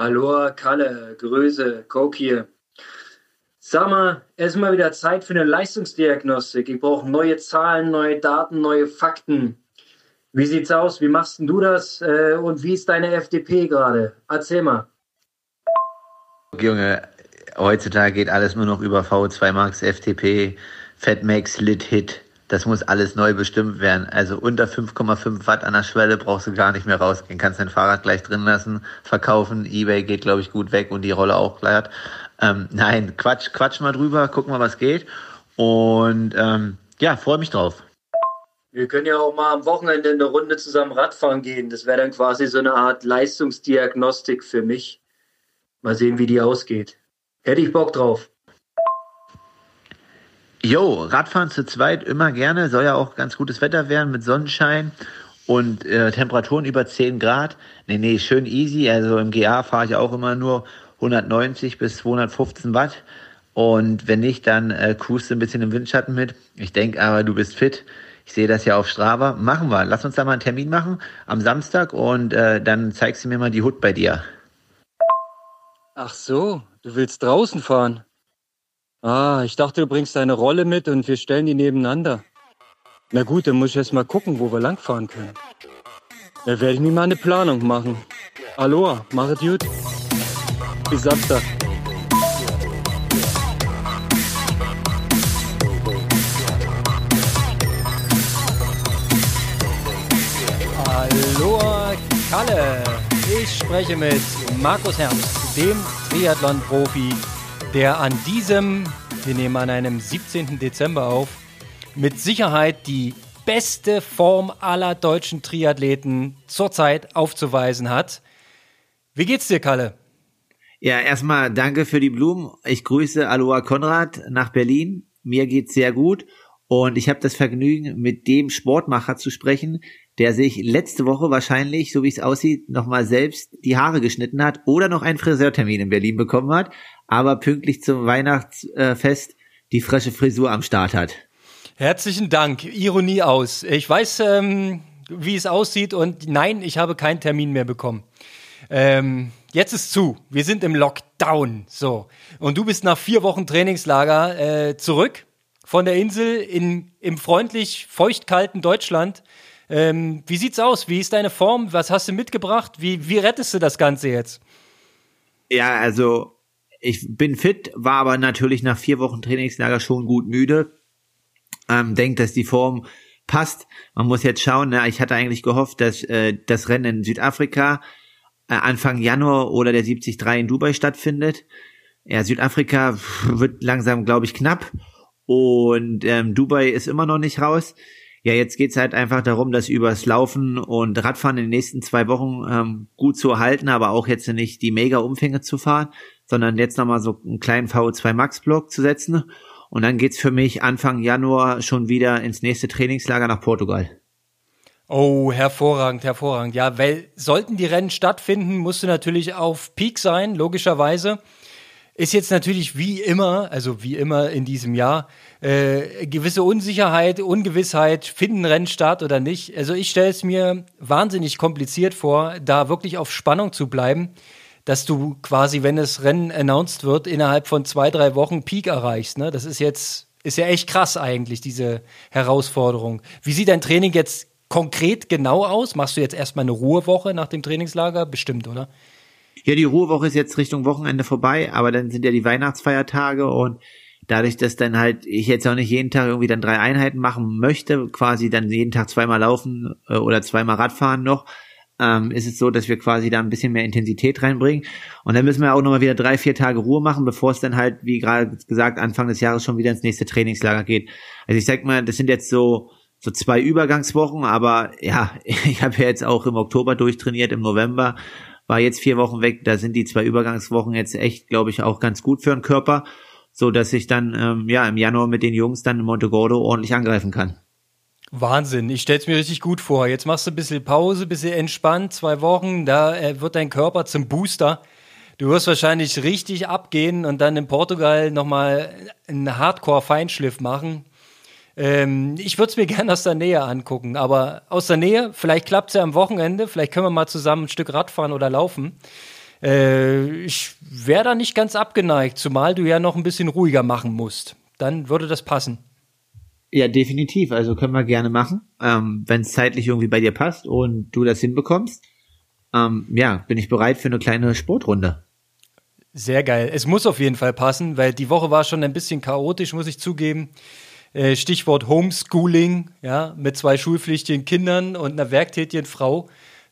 Hallo, Kalle, Grüße, Coke hier. Sag mal, es ist mal wieder Zeit für eine Leistungsdiagnostik. Ich brauche neue Zahlen, neue Daten, neue Fakten. Wie sieht's aus? Wie machst du das? Äh, und wie ist deine FDP gerade? Erzähl mal. Junge, heutzutage geht alles nur noch über V2 Max, FTP, Fatmax, Lit, Hit. Das muss alles neu bestimmt werden. Also unter 5,5 Watt an der Schwelle brauchst du gar nicht mehr rausgehen. Kannst dein Fahrrad gleich drin lassen, verkaufen. Ebay geht, glaube ich, gut weg und die Rolle auch glatt. Ähm, nein, Quatsch, Quatsch mal drüber, gucken mal, was geht. Und ähm, ja, freue mich drauf. Wir können ja auch mal am Wochenende eine Runde zusammen Radfahren gehen. Das wäre dann quasi so eine Art Leistungsdiagnostik für mich. Mal sehen, wie die ausgeht. Hätte ich Bock drauf. Jo, Radfahren zu zweit immer gerne. Soll ja auch ganz gutes Wetter werden mit Sonnenschein und äh, Temperaturen über 10 Grad. Nee, nee, schön easy. Also im GA fahre ich auch immer nur 190 bis 215 Watt. Und wenn nicht, dann äh, cruist du ein bisschen im Windschatten mit. Ich denke aber, du bist fit. Ich sehe das ja auf Strava. Machen wir. Lass uns da mal einen Termin machen am Samstag und äh, dann zeigst du mir mal die Hut bei dir. Ach so, du willst draußen fahren? Ah, ich dachte, du bringst deine Rolle mit und wir stellen die nebeneinander. Na gut, dann muss ich erst mal gucken, wo wir langfahren können. Da werde ich mir mal eine Planung machen. Aloha, mach es gut. Bis Samstag. Aloha, Kalle. Ich spreche mit Markus Herbst, dem Triathlon-Profi, der an diesem, wir nehmen an einem 17. Dezember auf, mit Sicherheit die beste Form aller deutschen Triathleten zurzeit aufzuweisen hat. Wie geht's dir, Kalle? Ja, erstmal danke für die Blumen. Ich grüße Aloha Konrad nach Berlin. Mir geht's sehr gut und ich habe das Vergnügen, mit dem Sportmacher zu sprechen, der sich letzte Woche wahrscheinlich, so wie es aussieht, nochmal selbst die Haare geschnitten hat oder noch einen Friseurtermin in Berlin bekommen hat aber pünktlich zum Weihnachtsfest die frische Frisur am Start hat. Herzlichen Dank. Ironie aus. Ich weiß, ähm, wie es aussieht und nein, ich habe keinen Termin mehr bekommen. Ähm, jetzt ist zu. Wir sind im Lockdown. So. Und du bist nach vier Wochen Trainingslager äh, zurück von der Insel in, im freundlich feuchtkalten Deutschland. Ähm, wie sieht's aus? Wie ist deine Form? Was hast du mitgebracht? Wie, wie rettest du das Ganze jetzt? Ja, also ich bin fit, war aber natürlich nach vier Wochen Trainingslager schon gut müde. Ähm, denke, dass die Form passt. Man muss jetzt schauen. Ne? Ich hatte eigentlich gehofft, dass äh, das Rennen in Südafrika äh, Anfang Januar oder der 73 in Dubai stattfindet. Ja, Südafrika wird langsam, glaube ich, knapp. Und ähm, Dubai ist immer noch nicht raus. Ja, jetzt geht's halt einfach darum, das übers Laufen und Radfahren in den nächsten zwei Wochen ähm, gut zu erhalten, aber auch jetzt nicht die Mega-Umfänge zu fahren, sondern jetzt nochmal so einen kleinen VO2 Max-Block zu setzen. Und dann geht's für mich Anfang Januar schon wieder ins nächste Trainingslager nach Portugal. Oh, hervorragend, hervorragend. Ja, weil sollten die Rennen stattfinden, musst du natürlich auf Peak sein, logischerweise. Ist jetzt natürlich wie immer, also wie immer in diesem Jahr, äh, gewisse Unsicherheit, Ungewissheit, finden Rennen statt oder nicht. Also ich stelle es mir wahnsinnig kompliziert vor, da wirklich auf Spannung zu bleiben dass du quasi, wenn das Rennen announced wird, innerhalb von zwei, drei Wochen Peak erreichst. Ne? Das ist jetzt, ist ja echt krass eigentlich, diese Herausforderung. Wie sieht dein Training jetzt konkret genau aus? Machst du jetzt erstmal eine Ruhewoche nach dem Trainingslager? Bestimmt, oder? Ja, die Ruhewoche ist jetzt Richtung Wochenende vorbei, aber dann sind ja die Weihnachtsfeiertage und dadurch, dass dann halt ich jetzt auch nicht jeden Tag irgendwie dann drei Einheiten machen möchte, quasi dann jeden Tag zweimal laufen äh, oder zweimal Radfahren noch, ähm, ist es so, dass wir quasi da ein bisschen mehr Intensität reinbringen. Und dann müssen wir auch nochmal wieder drei, vier Tage Ruhe machen, bevor es dann halt, wie gerade gesagt, Anfang des Jahres schon wieder ins nächste Trainingslager geht. Also ich sag mal, das sind jetzt so so zwei Übergangswochen, aber ja, ich habe ja jetzt auch im Oktober durchtrainiert, im November war jetzt vier Wochen weg. Da sind die zwei Übergangswochen jetzt echt, glaube ich, auch ganz gut für den Körper, so dass ich dann ähm, ja im Januar mit den Jungs dann in Montegordo ordentlich angreifen kann. Wahnsinn, ich stell's mir richtig gut vor. Jetzt machst du ein bisschen Pause, bisschen entspannt, zwei Wochen, da äh, wird dein Körper zum Booster. Du wirst wahrscheinlich richtig abgehen und dann in Portugal nochmal einen Hardcore-Feinschliff machen. Ähm, ich würde es mir gerne aus der Nähe angucken, aber aus der Nähe, vielleicht klappt's ja am Wochenende, vielleicht können wir mal zusammen ein Stück Radfahren oder laufen. Äh, ich wäre da nicht ganz abgeneigt, zumal du ja noch ein bisschen ruhiger machen musst. Dann würde das passen. Ja, definitiv. Also können wir gerne machen, ähm, wenn es zeitlich irgendwie bei dir passt und du das hinbekommst. Ähm, ja, bin ich bereit für eine kleine Sportrunde. Sehr geil. Es muss auf jeden Fall passen, weil die Woche war schon ein bisschen chaotisch, muss ich zugeben. Äh, Stichwort Homeschooling, ja, mit zwei schulpflichtigen Kindern und einer werktätigen Frau.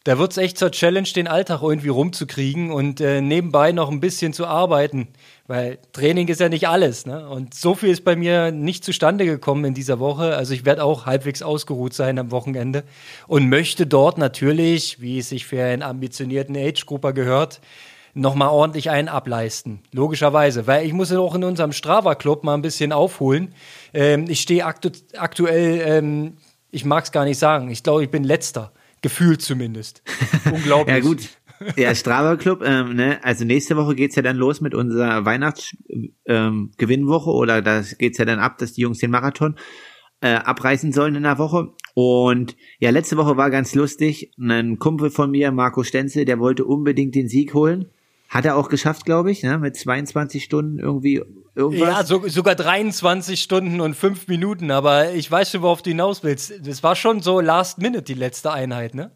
Da wird es echt zur Challenge, den Alltag irgendwie rumzukriegen und äh, nebenbei noch ein bisschen zu arbeiten. Weil Training ist ja nicht alles. Ne? Und so viel ist bei mir nicht zustande gekommen in dieser Woche. Also ich werde auch halbwegs ausgeruht sein am Wochenende und möchte dort natürlich, wie es sich für einen ambitionierten Age-Grupper gehört, nochmal ordentlich einen ableisten. Logischerweise, weil ich muss ja auch in unserem Strava-Club mal ein bisschen aufholen. Ähm, ich stehe aktu aktuell, ähm, ich mag es gar nicht sagen, ich glaube, ich bin letzter. Gefühlt zumindest. Unglaublich. ja gut. Ja, Strava Club, ähm, ne? also nächste Woche geht's ja dann los mit unserer Weihnachtsgewinnwoche ähm, oder das geht's ja dann ab, dass die Jungs den Marathon äh, abreißen sollen in der Woche. Und ja, letzte Woche war ganz lustig. Ein Kumpel von mir, Marco Stenzel, der wollte unbedingt den Sieg holen. Hat er auch geschafft, glaube ich, ne? mit 22 Stunden irgendwie irgendwas. Ja, so, sogar 23 Stunden und 5 Minuten, aber ich weiß schon, worauf du hinaus willst. Das war schon so Last Minute, die letzte Einheit, ne?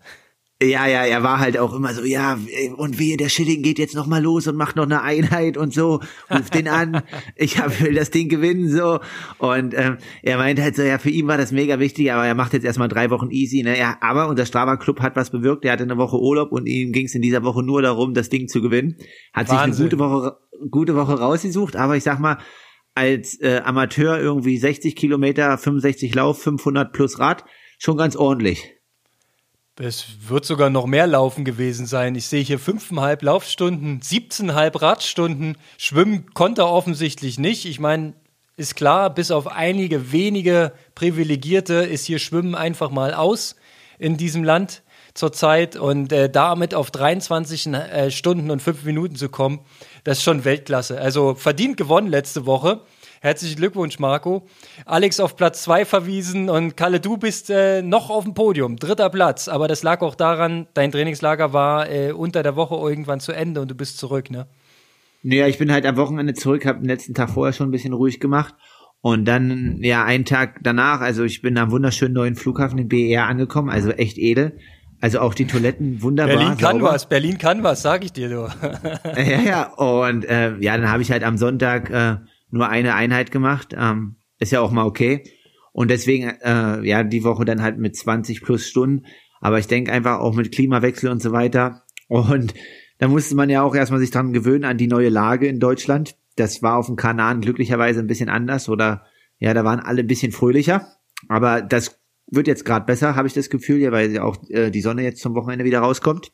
Ja, ja, er war halt auch immer so, ja, und wehe, der Schilling geht jetzt noch mal los und macht noch eine Einheit und so, ruft den an, ich hab, will das Ding gewinnen, so. Und ähm, er meint halt so, ja, für ihn war das mega wichtig, aber er macht jetzt erstmal drei Wochen easy, ne? Ja, aber unser Strava Club hat was bewirkt, er hatte eine Woche Urlaub und ihm ging es in dieser Woche nur darum, das Ding zu gewinnen. Hat Wahnsinn. sich eine gute Woche, gute Woche rausgesucht, aber ich sag mal, als äh, Amateur irgendwie 60 Kilometer, 65 Lauf, 500 plus Rad, schon ganz ordentlich. Es wird sogar noch mehr Laufen gewesen sein. Ich sehe hier fünfeinhalb Laufstunden, 17,5 Radstunden. Schwimmen konnte er offensichtlich nicht. Ich meine, ist klar, bis auf einige wenige Privilegierte ist hier Schwimmen einfach mal aus in diesem Land zurzeit. Und äh, damit auf 23 äh, Stunden und 5 Minuten zu kommen, das ist schon Weltklasse. Also verdient gewonnen letzte Woche. Herzlichen Glückwunsch, Marco. Alex auf Platz zwei verwiesen und Kalle, du bist äh, noch auf dem Podium, dritter Platz. Aber das lag auch daran, dein Trainingslager war äh, unter der Woche irgendwann zu Ende und du bist zurück, ne? Naja, ich bin halt am Wochenende zurück, habe den letzten Tag vorher schon ein bisschen ruhig gemacht. Und dann, ja, einen Tag danach, also ich bin am wunderschönen neuen Flughafen in BER angekommen, also echt edel. Also auch die Toiletten wunderbar. Berlin kann sauber. was, Berlin kann was, sag ich dir du. ja, ja. Und äh, ja, dann habe ich halt am Sonntag äh, nur eine Einheit gemacht. Ähm, ist ja auch mal okay. Und deswegen, äh, ja, die Woche dann halt mit 20 plus Stunden. Aber ich denke einfach auch mit Klimawechsel und so weiter. Und da musste man ja auch erstmal sich dran gewöhnen an die neue Lage in Deutschland. Das war auf dem Kanaren glücklicherweise ein bisschen anders oder ja, da waren alle ein bisschen fröhlicher. Aber das wird jetzt gerade besser, habe ich das Gefühl, ja, weil auch äh, die Sonne jetzt zum Wochenende wieder rauskommt.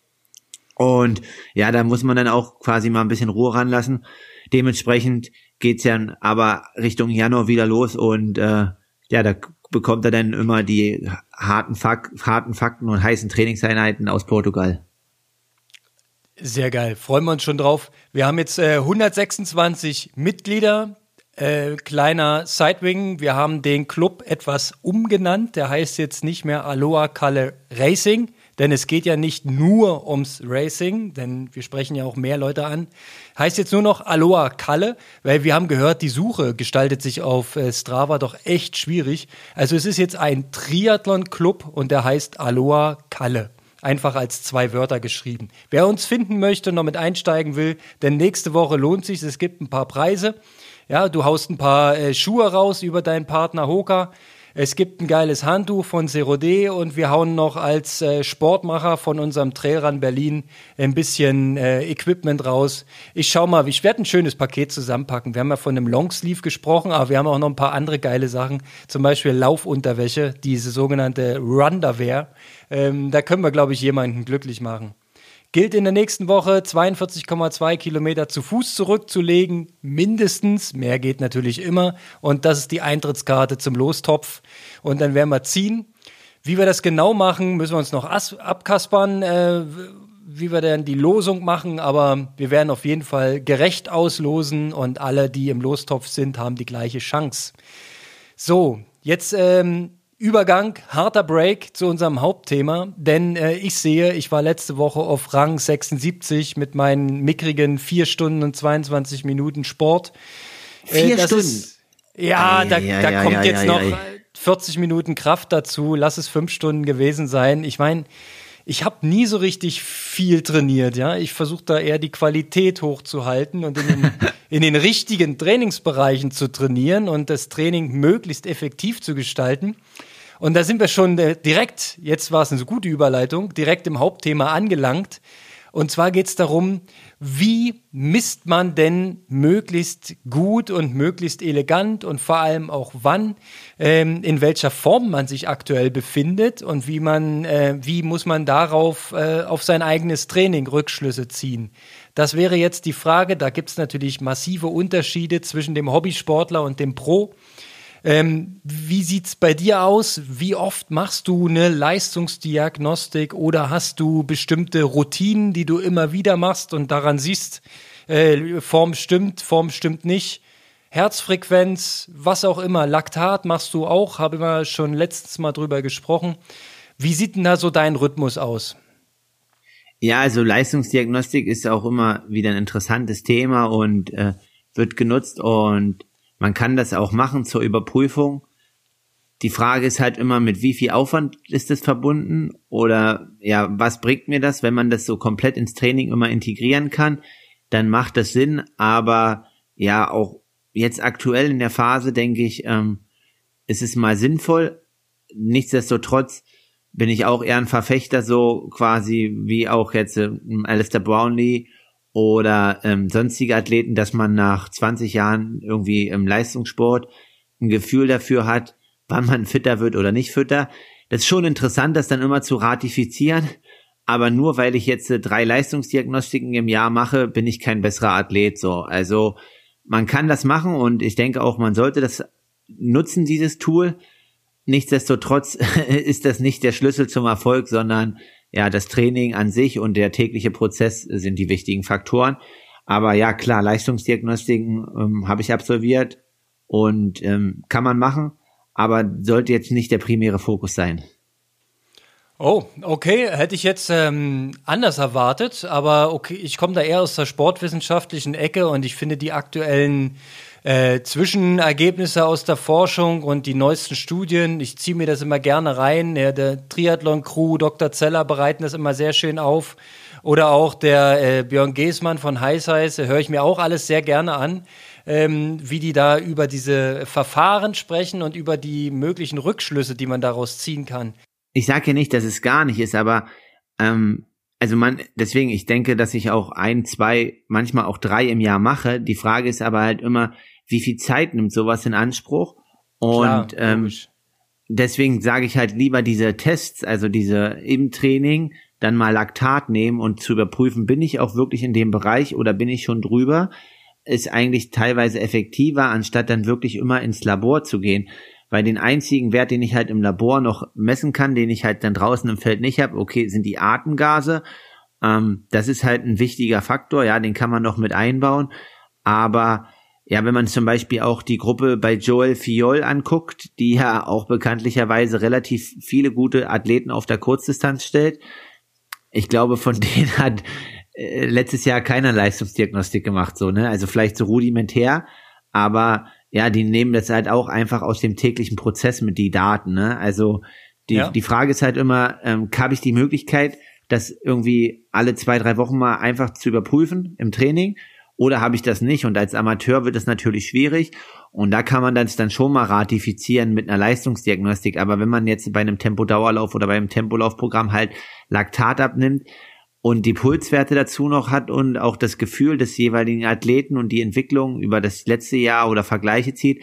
Und ja, da muss man dann auch quasi mal ein bisschen Ruhe ranlassen. Dementsprechend geht's ja aber Richtung Januar wieder los und äh, ja, da bekommt er dann immer die harten, Fak harten Fakten und heißen Trainingseinheiten aus Portugal. Sehr geil, freuen wir uns schon drauf. Wir haben jetzt äh, 126 Mitglieder, äh, kleiner Sidewing. Wir haben den Club etwas umgenannt. Der heißt jetzt nicht mehr Aloha Kalle Racing, denn es geht ja nicht nur ums Racing, denn wir sprechen ja auch mehr Leute an. Heißt jetzt nur noch Aloha Kalle, weil wir haben gehört, die Suche gestaltet sich auf äh, Strava doch echt schwierig. Also es ist jetzt ein Triathlon-Club und der heißt Aloha Kalle. Einfach als zwei Wörter geschrieben. Wer uns finden möchte und noch mit einsteigen will, denn nächste Woche lohnt sich, es gibt ein paar Preise. Ja, du haust ein paar äh, Schuhe raus über deinen Partner Hoka. Es gibt ein geiles Handtuch von Serodé und wir hauen noch als äh, Sportmacher von unserem Trailrun Berlin ein bisschen äh, Equipment raus. Ich schau mal, ich werde ein schönes Paket zusammenpacken. Wir haben ja von einem Longsleeve gesprochen, aber wir haben auch noch ein paar andere geile Sachen. Zum Beispiel Laufunterwäsche, diese sogenannte Runderwear. Ähm, da können wir, glaube ich, jemanden glücklich machen gilt in der nächsten Woche 42,2 Kilometer zu Fuß zurückzulegen, mindestens. Mehr geht natürlich immer. Und das ist die Eintrittskarte zum Lostopf. Und dann werden wir ziehen. Wie wir das genau machen, müssen wir uns noch abkaspern, äh, wie wir dann die Losung machen. Aber wir werden auf jeden Fall gerecht auslosen und alle, die im Lostopf sind, haben die gleiche Chance. So, jetzt ähm, Übergang, harter Break zu unserem Hauptthema, denn äh, ich sehe, ich war letzte Woche auf Rang 76 mit meinen mickrigen 4 Stunden und 22 Minuten Sport. Äh, Vier Stunden? Ist, ja, ei, da, ei, da ei, kommt jetzt noch 40 Minuten Kraft dazu, lass es 5 Stunden gewesen sein. Ich meine, ich habe nie so richtig viel trainiert, ja. Ich versuche da eher die Qualität hochzuhalten und in den, in den richtigen Trainingsbereichen zu trainieren und das Training möglichst effektiv zu gestalten. Und da sind wir schon äh, direkt, jetzt war es eine so gute Überleitung, direkt im Hauptthema angelangt. Und zwar geht es darum, wie misst man denn möglichst gut und möglichst elegant und vor allem auch wann, ähm, in welcher Form man sich aktuell befindet und wie man, äh, wie muss man darauf äh, auf sein eigenes Training Rückschlüsse ziehen. Das wäre jetzt die Frage. Da gibt es natürlich massive Unterschiede zwischen dem Hobbysportler und dem Pro. Ähm, wie sieht's bei dir aus? Wie oft machst du eine Leistungsdiagnostik oder hast du bestimmte Routinen, die du immer wieder machst und daran siehst, äh, Form stimmt, Form stimmt nicht? Herzfrequenz, was auch immer, Laktat machst du auch, habe wir schon letztes Mal drüber gesprochen. Wie sieht denn da so dein Rhythmus aus? Ja, also Leistungsdiagnostik ist auch immer wieder ein interessantes Thema und äh, wird genutzt und man kann das auch machen zur Überprüfung. Die Frage ist halt immer, mit wie viel Aufwand ist das verbunden oder ja, was bringt mir das, wenn man das so komplett ins Training immer integrieren kann, dann macht das Sinn, aber ja, auch jetzt aktuell in der Phase denke ich, ähm, ist es mal sinnvoll. Nichtsdestotrotz bin ich auch eher ein Verfechter so quasi wie auch jetzt äh, Alistair Brownlee oder ähm, sonstige Athleten, dass man nach 20 Jahren irgendwie im Leistungssport ein Gefühl dafür hat, wann man fitter wird oder nicht fitter. Das ist schon interessant, das dann immer zu ratifizieren. Aber nur weil ich jetzt äh, drei Leistungsdiagnostiken im Jahr mache, bin ich kein besserer Athlet. So, also man kann das machen und ich denke auch, man sollte das nutzen, dieses Tool. Nichtsdestotrotz ist das nicht der Schlüssel zum Erfolg, sondern ja, das Training an sich und der tägliche Prozess sind die wichtigen Faktoren. Aber ja, klar, Leistungsdiagnostiken ähm, habe ich absolviert und ähm, kann man machen, aber sollte jetzt nicht der primäre Fokus sein. Oh, okay, hätte ich jetzt ähm, anders erwartet, aber okay, ich komme da eher aus der sportwissenschaftlichen Ecke und ich finde die aktuellen äh, Zwischenergebnisse aus der Forschung und die neuesten Studien. Ich ziehe mir das immer gerne rein. Ja, der Triathlon-Crew, Dr. Zeller bereiten das immer sehr schön auf. Oder auch der äh, Björn Geßmann von Heiß Heiß, höre ich mir auch alles sehr gerne an, ähm, wie die da über diese Verfahren sprechen und über die möglichen Rückschlüsse, die man daraus ziehen kann. Ich sage ja nicht, dass es gar nicht ist, aber ähm, also man, deswegen, ich denke, dass ich auch ein, zwei, manchmal auch drei im Jahr mache. Die Frage ist aber halt immer, wie viel Zeit nimmt sowas in Anspruch? Und Klar, ähm, deswegen sage ich halt lieber diese Tests, also diese im Training, dann mal Laktat nehmen und zu überprüfen, bin ich auch wirklich in dem Bereich oder bin ich schon drüber, ist eigentlich teilweise effektiver, anstatt dann wirklich immer ins Labor zu gehen. Weil den einzigen Wert, den ich halt im Labor noch messen kann, den ich halt dann draußen im Feld nicht habe, okay, sind die Atemgase. Ähm, das ist halt ein wichtiger Faktor, ja, den kann man noch mit einbauen. Aber ja, wenn man zum Beispiel auch die Gruppe bei Joel Fiol anguckt, die ja auch bekanntlicherweise relativ viele gute Athleten auf der Kurzdistanz stellt, ich glaube, von denen hat äh, letztes Jahr keiner Leistungsdiagnostik gemacht, so, ne? Also vielleicht so rudimentär, aber ja, die nehmen das halt auch einfach aus dem täglichen Prozess mit die Daten, ne? Also die, ja. die Frage ist halt immer, ähm, habe ich die Möglichkeit, das irgendwie alle zwei, drei Wochen mal einfach zu überprüfen im Training? Oder habe ich das nicht? Und als Amateur wird es natürlich schwierig. Und da kann man das dann schon mal ratifizieren mit einer Leistungsdiagnostik. Aber wenn man jetzt bei einem Tempodauerlauf oder beim Tempolaufprogramm halt Laktat abnimmt und die Pulswerte dazu noch hat und auch das Gefühl des jeweiligen Athleten und die Entwicklung über das letzte Jahr oder Vergleiche zieht,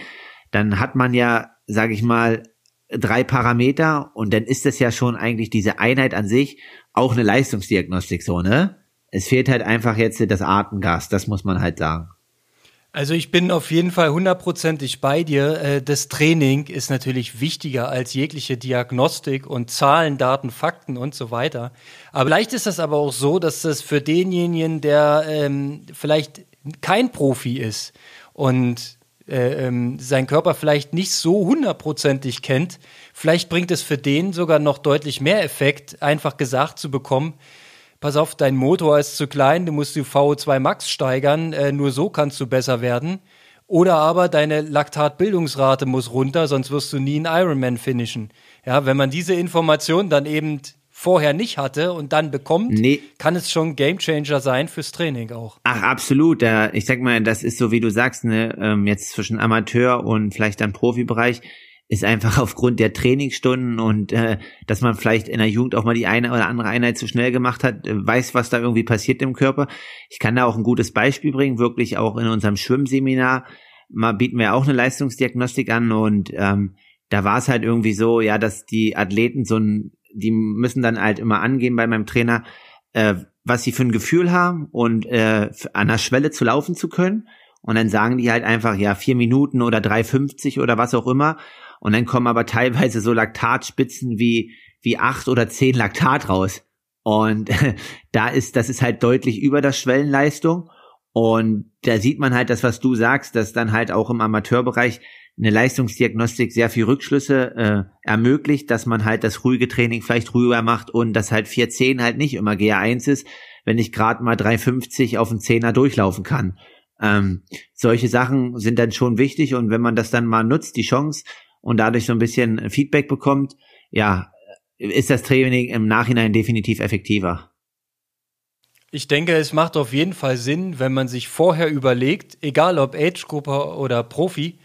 dann hat man ja, sage ich mal, drei Parameter und dann ist das ja schon eigentlich diese Einheit an sich auch eine Leistungsdiagnostik so, ne? Es fehlt halt einfach jetzt das Atemgas, das muss man halt sagen. Also ich bin auf jeden Fall hundertprozentig bei dir. Äh, das Training ist natürlich wichtiger als jegliche Diagnostik und Zahlen, Daten, Fakten und so weiter. Aber vielleicht ist das aber auch so, dass das für denjenigen, der ähm, vielleicht kein Profi ist und äh, ähm, seinen Körper vielleicht nicht so hundertprozentig kennt, vielleicht bringt es für den sogar noch deutlich mehr Effekt, einfach gesagt zu bekommen, pass auf, dein Motor ist zu klein, du musst die VO2 Max steigern, äh, nur so kannst du besser werden. Oder aber deine Laktatbildungsrate muss runter, sonst wirst du nie einen Ironman finishen. Ja, wenn man diese Information dann eben vorher nicht hatte und dann bekommt, nee. kann es schon Gamechanger sein fürs Training auch. Ach, absolut. Ich sag mal, das ist so, wie du sagst, ne, ähm, jetzt zwischen Amateur und vielleicht dann Profibereich ist einfach aufgrund der Trainingsstunden und äh, dass man vielleicht in der Jugend auch mal die eine oder andere Einheit zu schnell gemacht hat, äh, weiß, was da irgendwie passiert im Körper. Ich kann da auch ein gutes Beispiel bringen, wirklich auch in unserem Schwimmseminar. Mal bieten wir auch eine Leistungsdiagnostik an und ähm, da war es halt irgendwie so, ja, dass die Athleten so ein die müssen dann halt immer angehen bei meinem Trainer, äh, was sie für ein Gefühl haben und äh, an der Schwelle zu laufen zu können. Und dann sagen die halt einfach, ja, vier Minuten oder 3,50 oder was auch immer. Und dann kommen aber teilweise so Laktatspitzen wie, wie acht oder zehn Laktat raus. Und da ist, das ist halt deutlich über der Schwellenleistung. Und da sieht man halt das, was du sagst, dass dann halt auch im Amateurbereich eine Leistungsdiagnostik sehr viel Rückschlüsse äh, ermöglicht, dass man halt das ruhige Training vielleicht ruhiger macht und dass halt 410 halt nicht immer GA1 ist, wenn ich gerade mal 350 auf den Zehner durchlaufen kann. Ähm, solche Sachen sind dann schon wichtig und wenn man das dann mal nutzt, die Chance und dadurch so ein bisschen Feedback bekommt, ja, ist das Training im Nachhinein definitiv effektiver. Ich denke, es macht auf jeden Fall Sinn, wenn man sich vorher überlegt, egal ob Age-Gruppe oder Profi,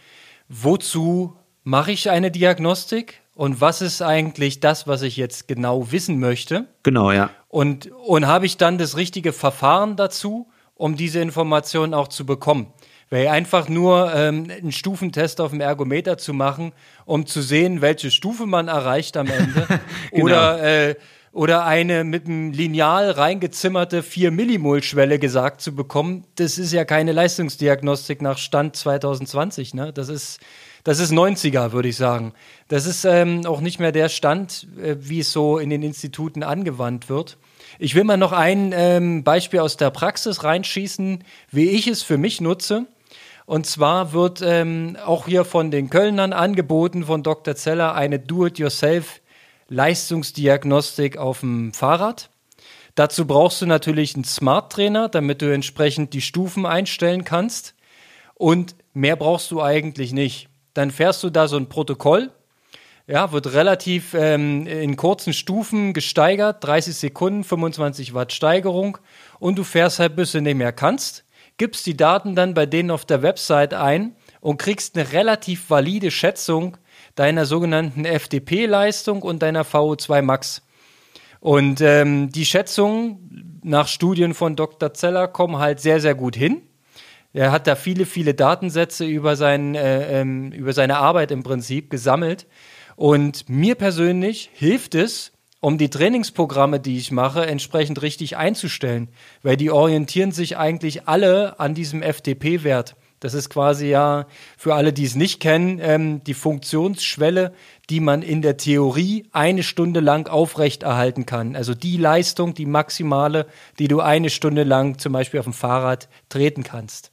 wozu mache ich eine Diagnostik und was ist eigentlich das, was ich jetzt genau wissen möchte? Genau, ja. Und, und habe ich dann das richtige Verfahren dazu, um diese Informationen auch zu bekommen? Weil einfach nur ähm, einen Stufentest auf dem Ergometer zu machen, um zu sehen, welche Stufe man erreicht am Ende. genau. Oder äh, oder eine mit einem Lineal reingezimmerte 4 Millimol Schwelle gesagt zu bekommen, das ist ja keine Leistungsdiagnostik nach Stand 2020, ne? Das ist das ist 90er, würde ich sagen. Das ist ähm, auch nicht mehr der Stand, äh, wie es so in den Instituten angewandt wird. Ich will mal noch ein ähm, Beispiel aus der Praxis reinschießen, wie ich es für mich nutze. Und zwar wird ähm, auch hier von den Kölnern angeboten, von Dr. Zeller, eine Do-it-yourself Leistungsdiagnostik auf dem Fahrrad. Dazu brauchst du natürlich einen Smart Trainer, damit du entsprechend die Stufen einstellen kannst. Und mehr brauchst du eigentlich nicht. Dann fährst du da so ein Protokoll. Ja, wird relativ ähm, in kurzen Stufen gesteigert, 30 Sekunden, 25 Watt Steigerung und du fährst halt bis du nicht mehr kannst, gibst die Daten dann bei denen auf der Website ein und kriegst eine relativ valide Schätzung, deiner sogenannten FDP-Leistung und deiner VO2 Max. Und ähm, die Schätzungen nach Studien von Dr. Zeller kommen halt sehr, sehr gut hin. Er hat da viele, viele Datensätze über, sein, äh, ähm, über seine Arbeit im Prinzip gesammelt. Und mir persönlich hilft es, um die Trainingsprogramme, die ich mache, entsprechend richtig einzustellen, weil die orientieren sich eigentlich alle an diesem FDP-Wert. Das ist quasi ja für alle, die es nicht kennen, ähm, die Funktionsschwelle, die man in der Theorie eine Stunde lang aufrechterhalten kann. Also die Leistung, die maximale, die du eine Stunde lang zum Beispiel auf dem Fahrrad treten kannst.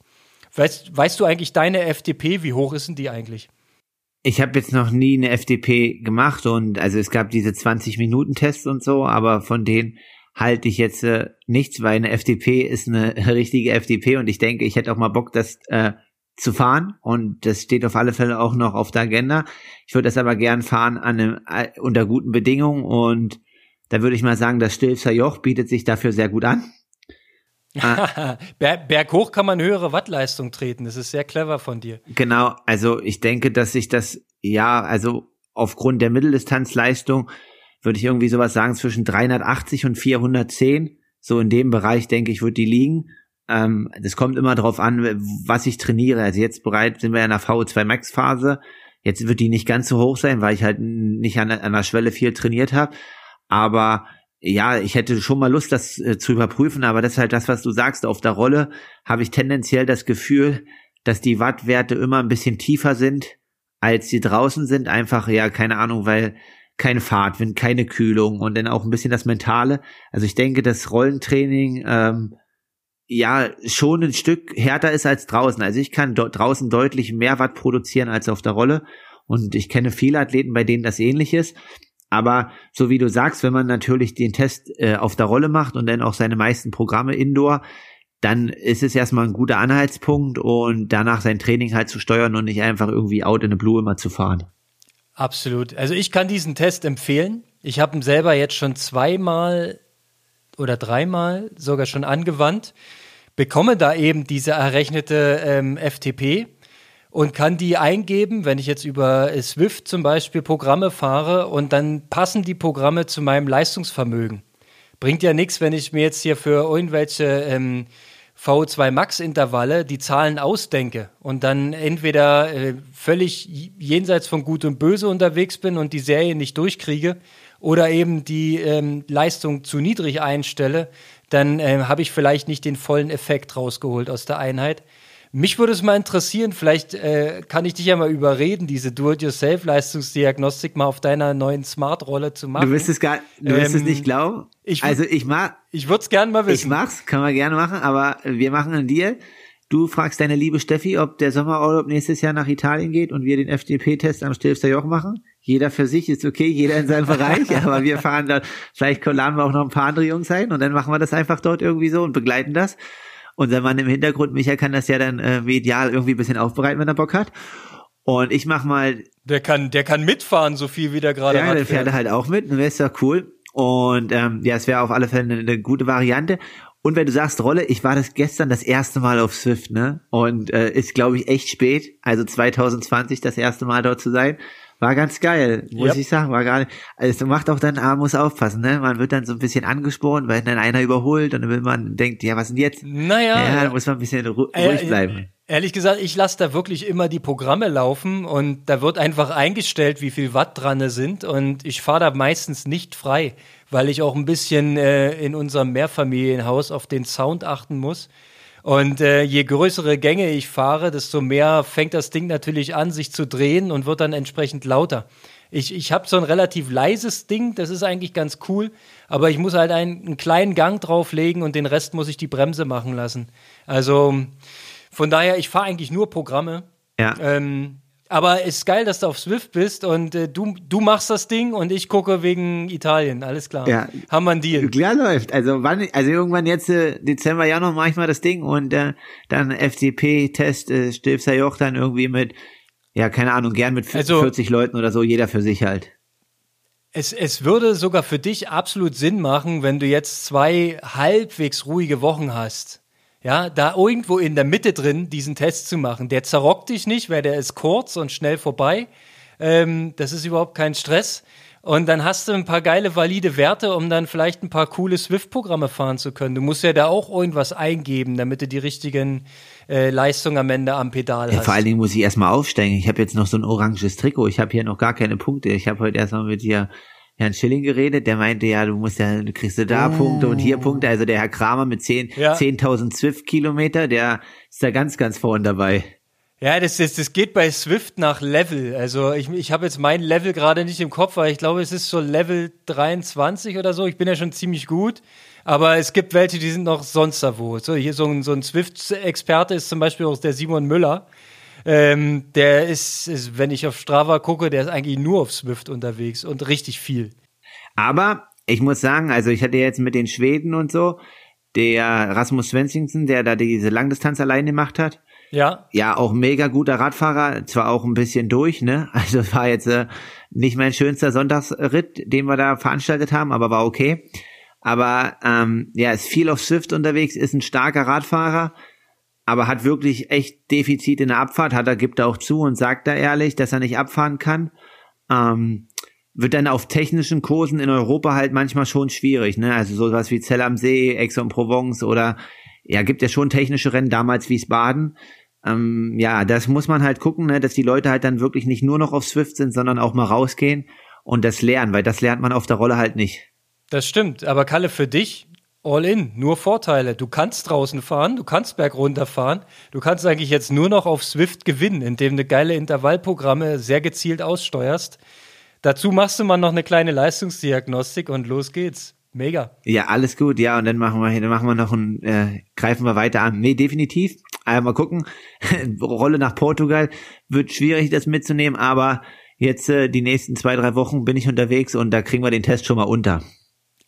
Weißt, weißt du eigentlich deine FDP, wie hoch ist denn die eigentlich? Ich habe jetzt noch nie eine FDP gemacht und also es gab diese 20-Minuten-Tests und so, aber von denen halte ich jetzt äh, nichts, weil eine FDP ist eine richtige FDP und ich denke, ich hätte auch mal Bock, das äh, zu fahren und das steht auf alle Fälle auch noch auf der Agenda. Ich würde das aber gern fahren an einem, äh, unter guten Bedingungen und da würde ich mal sagen, das Stilfser Joch bietet sich dafür sehr gut an. Berghoch kann man höhere Wattleistung treten. Das ist sehr clever von dir. Genau, also ich denke, dass sich das ja, also aufgrund der Mitteldistanzleistung würde ich irgendwie sowas sagen, zwischen 380 und 410. So in dem Bereich, denke ich, wird die liegen. Ähm, das kommt immer darauf an, was ich trainiere. Also jetzt bereit sind wir in der VO2 Max Phase. Jetzt wird die nicht ganz so hoch sein, weil ich halt nicht an, an der Schwelle viel trainiert habe. Aber ja, ich hätte schon mal Lust, das äh, zu überprüfen, aber das ist halt das, was du sagst. Auf der Rolle habe ich tendenziell das Gefühl, dass die Wattwerte immer ein bisschen tiefer sind, als sie draußen sind. Einfach, ja, keine Ahnung, weil kein Fahrtwind, keine Kühlung und dann auch ein bisschen das Mentale. Also ich denke, das Rollentraining ähm, ja schon ein Stück härter ist als draußen. Also ich kann draußen deutlich mehr Watt produzieren als auf der Rolle. Und ich kenne viele Athleten, bei denen das ähnlich ist. Aber so wie du sagst, wenn man natürlich den Test äh, auf der Rolle macht und dann auch seine meisten Programme indoor, dann ist es erstmal ein guter Anhaltspunkt und danach sein Training halt zu steuern und nicht einfach irgendwie out in the blue immer zu fahren. Absolut. Also ich kann diesen Test empfehlen. Ich habe ihn selber jetzt schon zweimal oder dreimal sogar schon angewandt, bekomme da eben diese errechnete ähm, FTP und kann die eingeben, wenn ich jetzt über Swift zum Beispiel Programme fahre und dann passen die Programme zu meinem Leistungsvermögen. Bringt ja nichts, wenn ich mir jetzt hier für irgendwelche ähm, VO2 Max Intervalle die Zahlen ausdenke und dann entweder äh, völlig jenseits von Gut und Böse unterwegs bin und die Serie nicht durchkriege oder eben die ähm, Leistung zu niedrig einstelle, dann äh, habe ich vielleicht nicht den vollen Effekt rausgeholt aus der Einheit. Mich würde es mal interessieren, vielleicht äh, kann ich dich ja mal überreden, diese Do-it-yourself-Leistungsdiagnostik mal auf deiner neuen Smart-Rolle zu machen. Du wirst es gar, du wirst ähm, es nicht glauben. Ich, also ich mag, ich würde es gerne mal wissen. Ich mach's, kann man gerne machen, aber wir machen einen Deal. Du fragst deine liebe Steffi, ob der Sommerurlaub nächstes Jahr nach Italien geht und wir den FDP-Test am Stilfster Joch machen. Jeder für sich ist okay, jeder in seinem Bereich, aber wir fahren dort, vielleicht laden wir auch noch ein paar andere Jungs ein und dann machen wir das einfach dort irgendwie so und begleiten das. Unser Mann im Hintergrund, Michael, kann das ja dann äh, medial irgendwie ein bisschen aufbereiten, wenn er Bock hat. Und ich mach mal. Der kann, der kann mitfahren, so viel wie der gerade hat. Ja, der fährt halt auch mit, dann wäre es ja cool. Und ähm, ja, es wäre auf alle Fälle eine, eine gute Variante. Und wenn du sagst Rolle, ich war das gestern das erste Mal auf Swift, ne? Und äh, ist, glaube ich, echt spät. Also 2020 das erste Mal dort zu sein. War ganz geil, muss yep. ich sagen. War gar nicht. Also macht auch dann, ah, muss aufpassen, ne? Man wird dann so ein bisschen angespornt, weil dann einer überholt und dann will man denkt, ja, was denn jetzt? Naja. Ja, dann muss man ein bisschen äh, ruhig bleiben. Ehrlich gesagt, ich lasse da wirklich immer die Programme laufen und da wird einfach eingestellt, wie viel Watt dran sind und ich fahre da meistens nicht frei, weil ich auch ein bisschen äh, in unserem Mehrfamilienhaus auf den Sound achten muss. Und äh, je größere Gänge ich fahre, desto mehr fängt das Ding natürlich an, sich zu drehen und wird dann entsprechend lauter. Ich, ich habe so ein relativ leises Ding, das ist eigentlich ganz cool, aber ich muss halt einen, einen kleinen Gang drauflegen und den Rest muss ich die Bremse machen lassen. Also von daher, ich fahre eigentlich nur Programme. Ja. Ähm, aber es ist geil, dass du auf Swift bist und äh, du, du machst das Ding und ich gucke wegen Italien. Alles klar. Ja. Haben wir einen Deal. Klar läuft. Also wann, also irgendwann jetzt äh, Dezember, Januar mache ich mal das Ding und äh, dann FCP-Test, äh, Stilfser Joch dann irgendwie mit, ja, keine Ahnung, gern mit 40, also, 40 Leuten oder so, jeder für sich halt. Es, es würde sogar für dich absolut Sinn machen, wenn du jetzt zwei halbwegs ruhige Wochen hast ja, da irgendwo in der Mitte drin diesen Test zu machen. Der zerrockt dich nicht, weil der ist kurz und schnell vorbei. Ähm, das ist überhaupt kein Stress. Und dann hast du ein paar geile, valide Werte, um dann vielleicht ein paar coole Swift-Programme fahren zu können. Du musst ja da auch irgendwas eingeben, damit du die richtigen äh, Leistungen am Ende am Pedal ja, hast. Vor allen Dingen muss ich erstmal aufsteigen. Ich habe jetzt noch so ein oranges Trikot. Ich habe hier noch gar keine Punkte. Ich habe heute erstmal mit dir Herrn Schilling geredet, der meinte, ja, du musst ja, du kriegst du da oh. Punkte und hier Punkte. Also der Herr Kramer mit 10, ja. 10.000 Swift-Kilometer, der ist da ganz, ganz vorn dabei. Ja, das, das, das geht bei Swift nach Level. Also ich, ich habe jetzt mein Level gerade nicht im Kopf, weil ich glaube, es ist so Level 23 oder so. Ich bin ja schon ziemlich gut. Aber es gibt welche, die sind noch sonst da wo. So, hier so ein, so ein Swift-Experte ist zum Beispiel auch der Simon Müller. Ähm, der ist, ist, wenn ich auf Strava gucke, der ist eigentlich nur auf Swift unterwegs und richtig viel. Aber ich muss sagen, also ich hatte jetzt mit den Schweden und so, der Rasmus Svensson, der da diese Langdistanz alleine gemacht hat. Ja. Ja, auch mega guter Radfahrer, zwar auch ein bisschen durch, ne? Also war jetzt äh, nicht mein schönster Sonntagsritt, den wir da veranstaltet haben, aber war okay. Aber ähm, ja, ist viel auf Swift unterwegs, ist ein starker Radfahrer aber hat wirklich echt Defizit in der Abfahrt, hat er, gibt er auch zu und sagt da ehrlich, dass er nicht abfahren kann. Ähm, wird dann auf technischen Kursen in Europa halt manchmal schon schwierig, ne? Also sowas wie Zell am See, Aix-en-Provence oder ja, gibt ja schon technische Rennen, damals Wiesbaden. Ähm, ja, das muss man halt gucken, ne, dass die Leute halt dann wirklich nicht nur noch auf Swift sind, sondern auch mal rausgehen und das lernen, weil das lernt man auf der Rolle halt nicht. Das stimmt, aber Kalle, für dich, all in, nur Vorteile. Du kannst draußen fahren, du kannst bergunter fahren, du kannst eigentlich jetzt nur noch auf Swift gewinnen, indem du geile Intervallprogramme sehr gezielt aussteuerst. Dazu machst du mal noch eine kleine Leistungsdiagnostik und los geht's. Mega. Ja, alles gut, ja, und dann machen wir, dann machen wir noch ein, äh, greifen wir weiter an. Nee, definitiv. Äh, mal gucken. Rolle nach Portugal wird schwierig, das mitzunehmen, aber jetzt äh, die nächsten zwei, drei Wochen bin ich unterwegs und da kriegen wir den Test schon mal unter.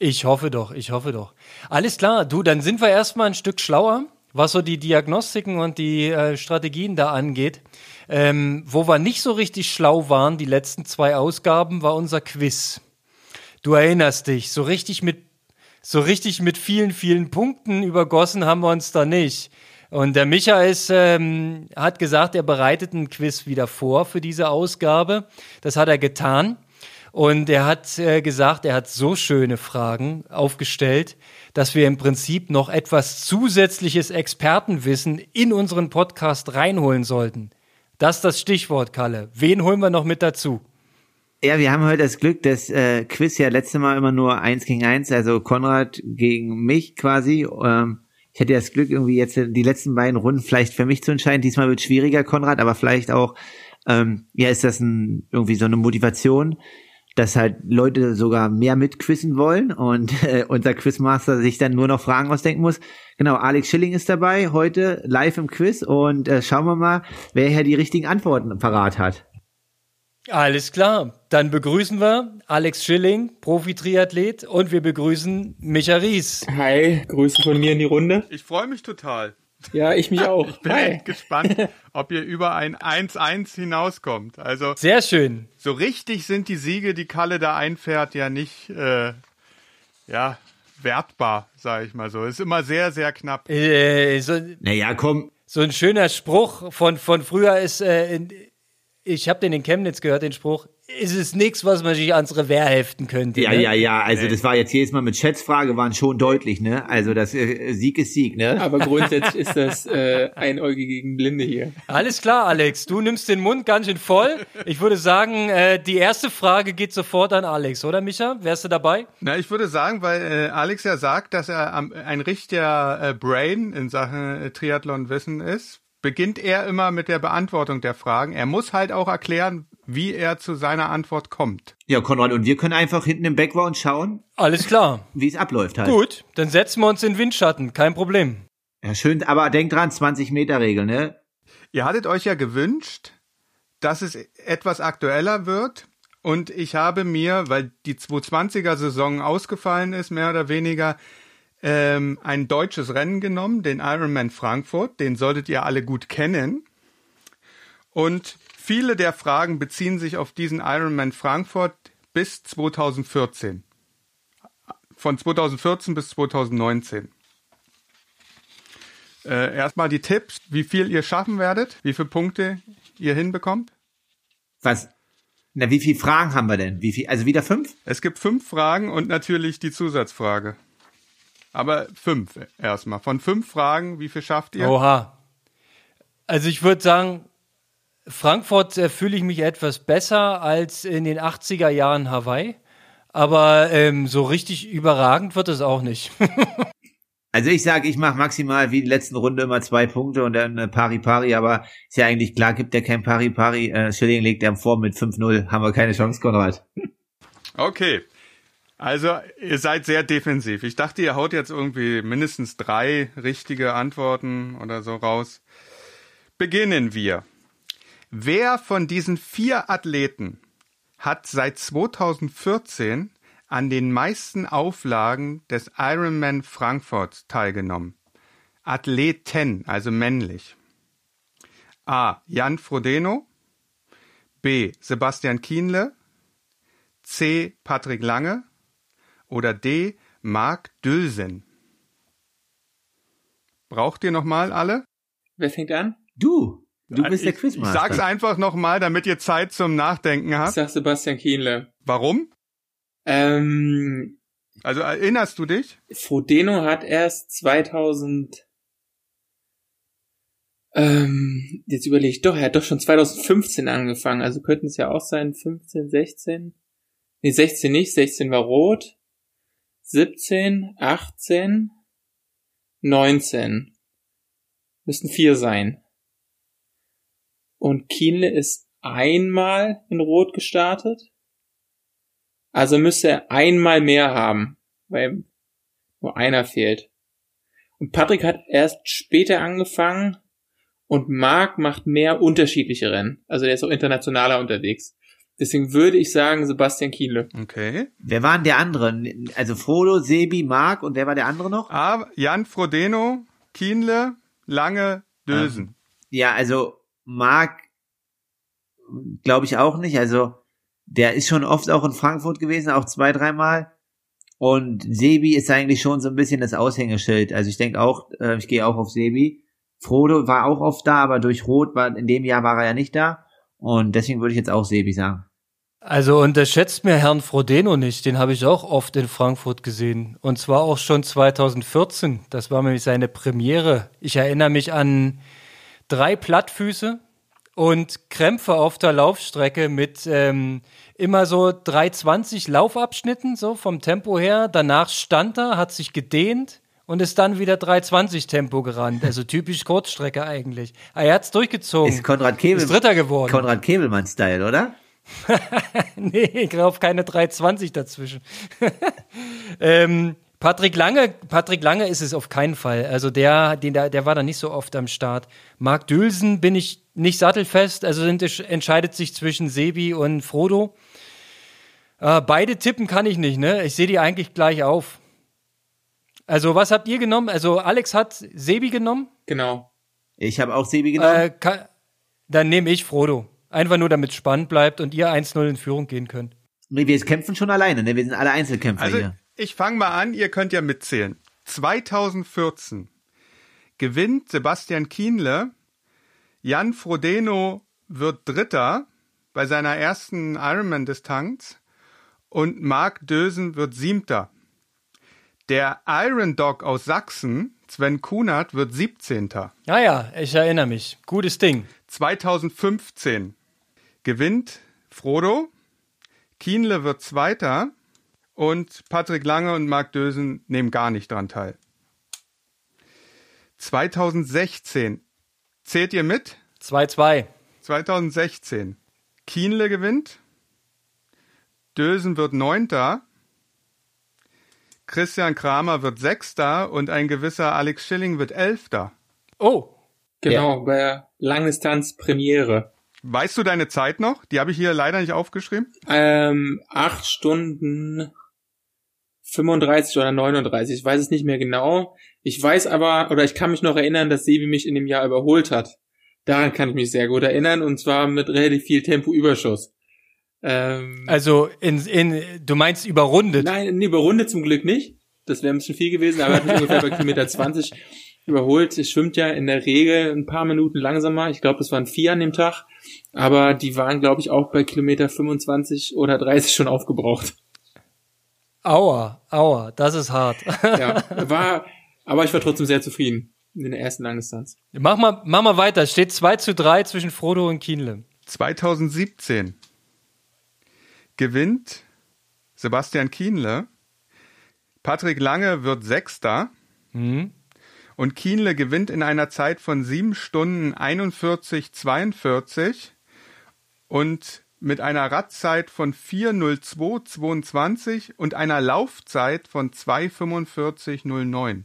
Ich hoffe doch, ich hoffe doch. Alles klar, du, dann sind wir erstmal ein Stück schlauer, was so die Diagnostiken und die äh, Strategien da angeht. Ähm, wo wir nicht so richtig schlau waren, die letzten zwei Ausgaben, war unser Quiz. Du erinnerst dich, so richtig mit, so richtig mit vielen, vielen Punkten übergossen haben wir uns da nicht. Und der Micha ist, ähm, hat gesagt, er bereitet ein Quiz wieder vor für diese Ausgabe. Das hat er getan. Und er hat äh, gesagt, er hat so schöne Fragen aufgestellt, dass wir im Prinzip noch etwas zusätzliches Expertenwissen in unseren Podcast reinholen sollten. Das ist das Stichwort, Kalle. Wen holen wir noch mit dazu? Ja, wir haben heute das Glück, dass äh, Quiz ja letzte Mal immer nur eins gegen eins, also Konrad gegen mich quasi. Ähm, ich hatte das Glück, irgendwie jetzt die letzten beiden Runden vielleicht für mich zu entscheiden. Diesmal wird schwieriger, Konrad, aber vielleicht auch, ähm, ja, ist das ein, irgendwie so eine Motivation, dass halt Leute sogar mehr mitquissen wollen und äh, unser Quizmaster sich dann nur noch Fragen ausdenken muss. Genau, Alex Schilling ist dabei, heute live im Quiz und äh, schauen wir mal, wer hier die richtigen Antworten parat hat. Alles klar, dann begrüßen wir Alex Schilling, Profi-Triathlet und wir begrüßen Micha Ries. Hi, Grüße von mir in die Runde. Ich freue mich total. Ja, ich mich auch. Ich bin Hi. gespannt, ob ihr über ein 1-1 hinauskommt. Also Sehr schön. So richtig sind die Siege, die Kalle da einfährt, ja nicht äh, ja, wertbar, sage ich mal so. Ist immer sehr, sehr knapp. Äh, so, Naja, komm, so ein schöner Spruch von, von früher ist, äh, in, ich habe den in Chemnitz gehört, den Spruch, ist es nichts, was man sich ans Revers heften könnte. Ja, ne? ja, ja, also das war jetzt jedes Mal mit Schätzfrage, waren schon deutlich, ne? Also das äh, Sieg ist Sieg, ne? Aber grundsätzlich ist das äh, Einäugige gegen Blinde hier. Alles klar, Alex, du nimmst den Mund ganz schön voll. Ich würde sagen, äh, die erste Frage geht sofort an Alex, oder Micha? Wärst du dabei? Na, ich würde sagen, weil äh, Alex ja sagt, dass er am, ein richtiger äh, Brain in Sachen äh, Triathlon-Wissen ist, beginnt er immer mit der Beantwortung der Fragen. Er muss halt auch erklären, wie er zu seiner Antwort kommt. Ja, Konrad, und wir können einfach hinten im Background schauen, Alles klar. wie es abläuft halt. Gut, dann setzen wir uns in den Windschatten, kein Problem. Ja, schön, aber denk dran, 20 Meter Regel, ne? Ihr hattet euch ja gewünscht, dass es etwas aktueller wird. Und ich habe mir, weil die 220er Saison ausgefallen ist, mehr oder weniger, ähm, ein deutsches Rennen genommen, den Ironman Frankfurt. Den solltet ihr alle gut kennen. Und viele der Fragen beziehen sich auf diesen Ironman Frankfurt bis 2014. Von 2014 bis 2019. Äh, erstmal die Tipps, wie viel ihr schaffen werdet, wie viele Punkte ihr hinbekommt. Was? Na, wie viele Fragen haben wir denn? Wie viel? Also wieder fünf? Es gibt fünf Fragen und natürlich die Zusatzfrage. Aber fünf erstmal. Von fünf Fragen, wie viel schafft ihr? Oha. Also ich würde sagen, Frankfurt äh, fühle ich mich etwas besser als in den 80er Jahren Hawaii. Aber ähm, so richtig überragend wird es auch nicht. Also ich sage, ich mache maximal wie die letzten Runde immer zwei Punkte und dann äh, Pari Pari, aber ist ja eigentlich klar, gibt der kein Pari Pari. Äh, Schilling legt er vor mit 5-0, haben wir keine Chance, Konrad. Okay. Also, ihr seid sehr defensiv. Ich dachte, ihr haut jetzt irgendwie mindestens drei richtige Antworten oder so raus. Beginnen wir. Wer von diesen vier Athleten hat seit 2014 an den meisten Auflagen des Ironman Frankfurt teilgenommen? Athleten, also männlich. A. Jan Frodeno. B. Sebastian Kienle. C. Patrick Lange oder D. Marc Dülsen. Braucht ihr nochmal alle? Wer fängt an? Du, du bist der ich, ich Quizmaster. sag's einfach nochmal, damit ihr Zeit zum Nachdenken Ich habt. sag Sebastian Kienle. Warum? Ähm, Also erinnerst du dich? Frodeno hat erst 2000 ähm, jetzt überlege ich doch, er hat doch schon 2015 angefangen, also könnten es ja auch sein 15, 16. Nee, 16 nicht, 16 war rot. 17, 18, 19. Müssten vier sein. Und Kienle ist einmal in rot gestartet. Also müsste er einmal mehr haben. weil nur einer fehlt. Und Patrick hat erst später angefangen und Marc macht mehr unterschiedliche Rennen. Also der ist auch internationaler unterwegs. Deswegen würde ich sagen Sebastian Kienle. Okay. Wer waren der andere? Also Frodo, Sebi, Marc und wer war der andere noch? Ah, Jan Frodeno, Kienle, Lange, Dösen. Ja, also Marc glaube ich auch nicht. Also der ist schon oft auch in Frankfurt gewesen, auch zwei, dreimal. Und Sebi ist eigentlich schon so ein bisschen das Aushängeschild. Also ich denke auch, äh, ich gehe auch auf Sebi. Frodo war auch oft da, aber durch Rot war in dem Jahr war er ja nicht da. Und deswegen würde ich jetzt auch Sebi sagen. Also unterschätzt mir Herrn Frodeno nicht, den habe ich auch oft in Frankfurt gesehen. Und zwar auch schon 2014. Das war nämlich seine Premiere. Ich erinnere mich an drei Plattfüße und Krämpfe auf der Laufstrecke mit ähm, immer so 320 Laufabschnitten, so vom Tempo her. Danach stand er, hat sich gedehnt und ist dann wieder 320 Tempo gerannt. Also typisch Kurzstrecke eigentlich. Ah, er hat's durchgezogen. Ist Konrad Kebel, Ist Dritter geworden. Konrad Kebelmann-Style, oder? nee, ich glaube keine 320 dazwischen. ähm, Patrick Lange, Patrick Lange ist es auf keinen Fall. Also der, den, der, der war da nicht so oft am Start. Marc Dülsen bin ich nicht sattelfest. Also sind, entscheidet sich zwischen Sebi und Frodo. Äh, beide tippen kann ich nicht, ne? Ich sehe die eigentlich gleich auf. Also was habt ihr genommen? Also Alex hat Sebi genommen. Genau. Ich habe auch Sebi genommen. Äh, kann, dann nehme ich Frodo. Einfach nur, damit es spannend bleibt und ihr 1-0 in Führung gehen könnt. Nee, wir kämpfen schon alleine, ne? Wir sind alle Einzelkämpfer Also hier. Ich fange mal an, ihr könnt ja mitzählen. 2014 gewinnt Sebastian Kienle, Jan Frodeno wird Dritter bei seiner ersten Ironman-Distanz und Marc Dösen wird Siebter. Der Iron Dog aus Sachsen, Sven Kunert, wird 17. Ah ja, ich erinnere mich. Gutes Ding. 2015 gewinnt Frodo, Kienle wird Zweiter und Patrick Lange und Marc Dösen nehmen gar nicht dran teil. 2016 zählt ihr mit? 2-2. 2016 Kienle gewinnt, Dösen wird Neunter, Christian Kramer wird Sechster und ein gewisser Alex Schilling wird Elfter. Oh, Genau, bei der Langdistanz Premiere. Weißt du deine Zeit noch? Die habe ich hier leider nicht aufgeschrieben. Ähm, acht Stunden 35 oder 39, ich weiß es nicht mehr genau. Ich weiß aber, oder ich kann mich noch erinnern, dass Sebi mich in dem Jahr überholt hat. Daran kann ich mich sehr gut erinnern, und zwar mit relativ viel Tempoüberschuss. Ähm, also in, in, du meinst überrundet. Nein, überrundet zum Glück nicht. Das wäre ein bisschen viel gewesen, aber er hat mich ungefähr bei Kilometer 20 überholt. Es schwimmt ja in der Regel ein paar Minuten langsamer. Ich glaube, es waren vier an dem Tag. Aber die waren, glaube ich, auch bei Kilometer 25 oder 30 schon aufgebraucht. Aua, aua, das ist hart. Ja, war, aber ich war trotzdem sehr zufrieden in der ersten Langdistanz. mach mal, mach mal weiter. Es steht 2 zu 3 zwischen Frodo und Kienle. 2017 gewinnt Sebastian Kienle. Patrick Lange wird Sechster. Mhm. Und Kienle gewinnt in einer Zeit von 7 Stunden 41, 42 und mit einer Radzeit von 4.02.22 und einer Laufzeit von 2.45.09.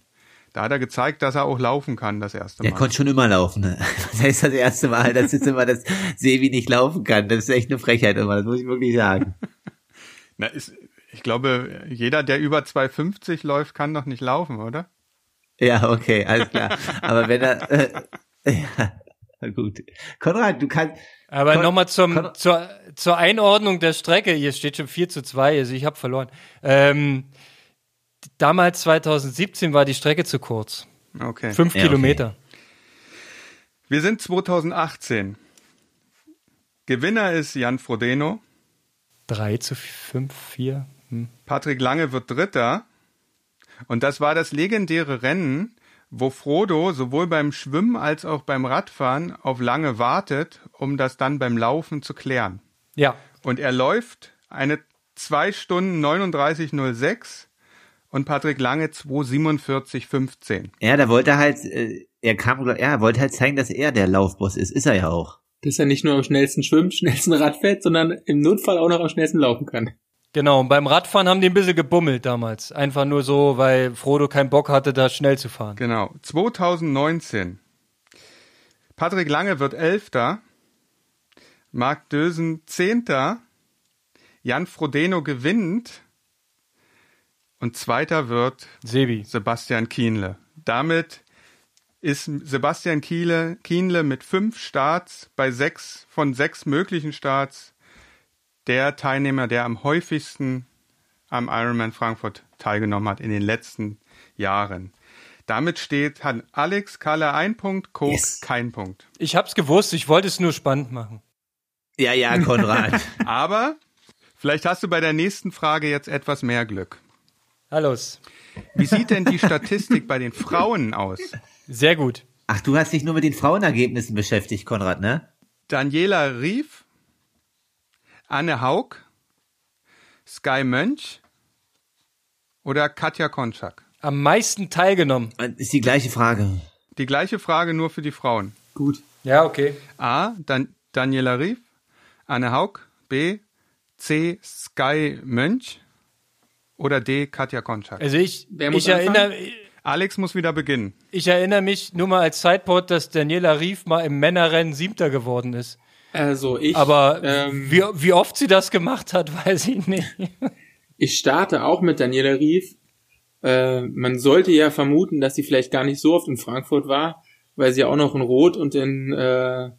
Da hat er gezeigt, dass er auch laufen kann, das erste Mal. Der konnte schon immer laufen. Ne? Das heißt das erste Mal, das ist immer, dass Sebi nicht laufen kann. Das ist echt eine Frechheit immer, das muss ich wirklich sagen. Na, ist, ich glaube, jeder, der über 2,50 läuft, kann doch nicht laufen, oder? Ja, okay, alles klar. Aber wenn er, äh, ja, gut. Konrad, du kannst. Aber nochmal zum, zur, zur Einordnung der Strecke. Hier steht schon 4 zu 2, also ich habe verloren. Ähm, damals 2017 war die Strecke zu kurz. Okay. Fünf Ja, okay. Kilometer. Wir sind 2018. Gewinner ist Jan Frodeno. 3 zu 5, 4. Hm. Patrick Lange wird Dritter. Und das war das legendäre Rennen, wo Frodo sowohl beim Schwimmen als auch beim Radfahren auf Lange wartet, um das dann beim Laufen zu klären. Ja, Und er läuft eine 2 Stunden 39,06 und Patrick Lange 2,47,15. Ja, da wollte er halt, äh, er kam, ja, er wollte halt zeigen, dass er der Laufboss ist. Ist er ja auch. Dass er nicht nur am schnellsten schwimmt, schnellsten Rad fährt, sondern im Notfall auch noch am schnellsten laufen kann. Genau, und beim Radfahren haben die ein bisschen gebummelt damals. Einfach nur so, weil Frodo keinen Bock hatte, da schnell zu fahren. Genau. 2019. Patrick Lange wird Elfter. Marc Dösen Zehnter. Jan Frodeno gewinnt. Und Zweiter wird Sebi. Sebastian Kienle. Damit ist Sebastian Kienle, Kienle mit fünf Starts bei sechs von sechs möglichen Starts der Teilnehmer, der am häufigsten am Ironman Frankfurt teilgenommen hat in den letzten Jahren. Damit steht hat Alex Kalle ein Punkt, Coke Yes. kein Punkt. Ich hab's gewusst, ich wollte es nur spannend machen. Ja, ja, Konrad. Aber vielleicht hast du bei der nächsten Frage jetzt etwas mehr Glück. Hallos. Wie sieht denn die Statistik bei den Frauen aus? Sehr gut. Ach, du hast dich nur mit den Frauenergebnissen beschäftigt, Konrad, ne? Daniela Rief, Anne Haug, Sky Mönch oder Katja Konczak? Am meisten teilgenommen. Ist die gleiche Frage. Die gleiche Frage nur für die Frauen. Gut. Ja, okay. A. Dan Daniela Rief, Anne Haug, B. C. Sky Mönch oder D. Katja Konczak? Also ich, Wer muss ich erinnere, Alex muss wieder beginnen. ich erinnere mich nur mal als Sidepod, dass Daniela Rief mal im Männerrennen Siebter geworden ist. Also ich, Aber ähm, wie, wie oft sie das gemacht hat, weiß ich nicht. ich starte auch mit Daniela Rief. Äh, man sollte ja vermuten, dass sie vielleicht gar nicht so oft in Frankfurt war, weil sie ja auch noch in Rot und in äh,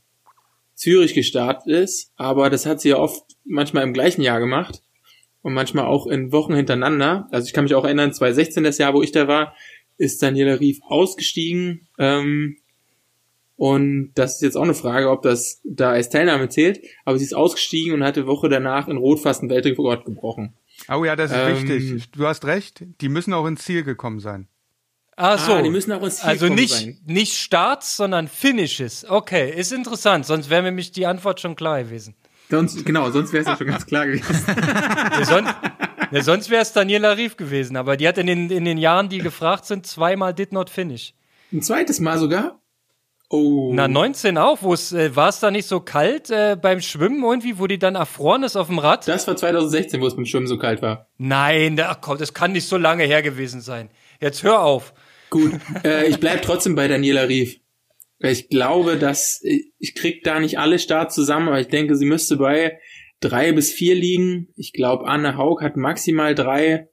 Zürich gestartet ist. Aber das hat sie ja oft manchmal im gleichen Jahr gemacht und manchmal auch in Wochen hintereinander. Also ich kann mich auch erinnern, 2016, das Jahr, wo ich da war, ist Daniela Rief ausgestiegen. Ähm, und das ist jetzt auch eine Frage, ob das da als Teilnahme zählt. Aber sie ist ausgestiegen und hatte Woche danach in Rot fast einen Weltrekord gebrochen. Oh ja, das ist Ähm, wichtig. Du hast recht. Die müssen auch ins Ziel gekommen sein. Ach so. Ah, die müssen auch ins Ziel also gekommen nicht, sein. nicht Starts, sondern Finishes. Okay, ist interessant, sonst wäre mir nämlich die Antwort schon klar gewesen. Sonst, genau, sonst wäre es ja schon ganz klar gewesen. Ja, sonst ja, sonst wäre es Daniela Rief gewesen, aber die hat in den, in den Jahren, die gefragt sind, zweimal did not finish. Ein zweites Mal sogar? Oh. Na, 19 auch, wo es, äh, war es da nicht so kalt äh, beim Schwimmen irgendwie, wo die dann erfroren ist auf dem Rad? Das war 2016, wo es dem Schwimmen so kalt war. Nein, da, komm, das kann nicht so lange her gewesen sein. Jetzt hör auf. Gut, äh, ich bleib trotzdem bei Daniela Rief. Ich glaube, dass ich krieg da nicht alle Starts zusammen, aber ich denke, sie müsste bei drei bis vier liegen. Ich glaube, Anne Haug hat maximal drei.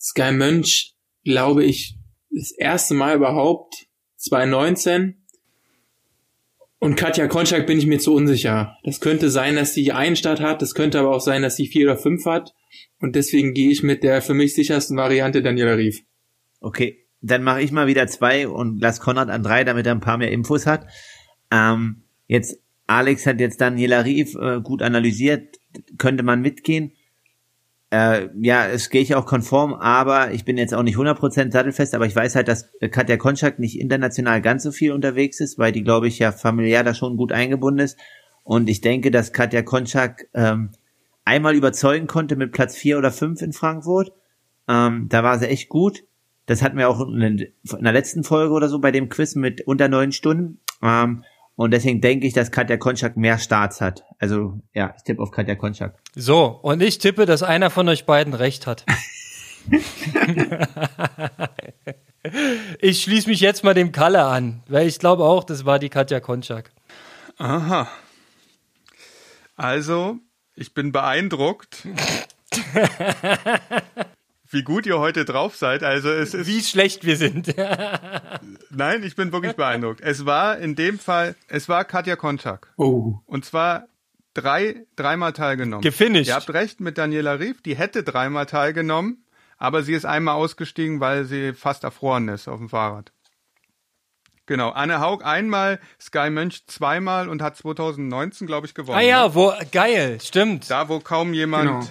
Sky Mönch, glaube ich, das erste Mal überhaupt 2019. Und Katja Konczak bin ich mir zu unsicher. Das könnte sein, dass sie einen Start hat, das könnte aber auch sein, dass sie vier oder fünf hat. Und deswegen gehe ich mit der für mich sichersten Variante Daniela Rief. Okay, dann mache ich mal wieder zwei und lass Konrad an drei, damit er ein paar mehr Infos hat. Ähm, jetzt, Alex hat jetzt Daniela Rief äh, gut analysiert, könnte man mitgehen. Äh, ja, es gehe ich auch konform, aber ich bin jetzt auch nicht 100% sattelfest, aber ich weiß halt, dass Katja Konczak nicht international ganz so viel unterwegs ist, weil die, glaube ich, ja familiär da schon gut eingebunden ist. Und ich denke, dass Katja Konczak ähm, einmal überzeugen konnte mit Platz vier oder fünf in Frankfurt. Ähm, da war sie echt gut. Das hatten wir auch in der letzten Folge oder so bei dem Quiz mit unter neun Stunden. Ähm, und deswegen denke ich, dass Katja Konczak mehr Starts hat. Also ja, ich tippe auf Katja Konczak. So, und ich tippe, dass einer von euch beiden recht hat. ich schließe mich jetzt mal dem Kalle an, weil ich glaube auch, das war die Katja Konczak. Aha. Also, ich bin beeindruckt, wie gut ihr heute drauf seid. Also es ist Wie schlecht wir sind. nein, ich bin wirklich beeindruckt. Es war in dem Fall, es war Katja Konczak Oh. und zwar drei dreimal teilgenommen. Gefinisht. Ihr habt recht mit Daniela Rief, die hätte dreimal teilgenommen, aber sie ist einmal ausgestiegen, weil sie fast erfroren ist auf dem Fahrrad. Genau, Anne Haug einmal, Sky Mönch zweimal und hat 2019, glaube ich, gewonnen. Ah ne? ja, wo, geil, stimmt. Da, wo kaum jemand,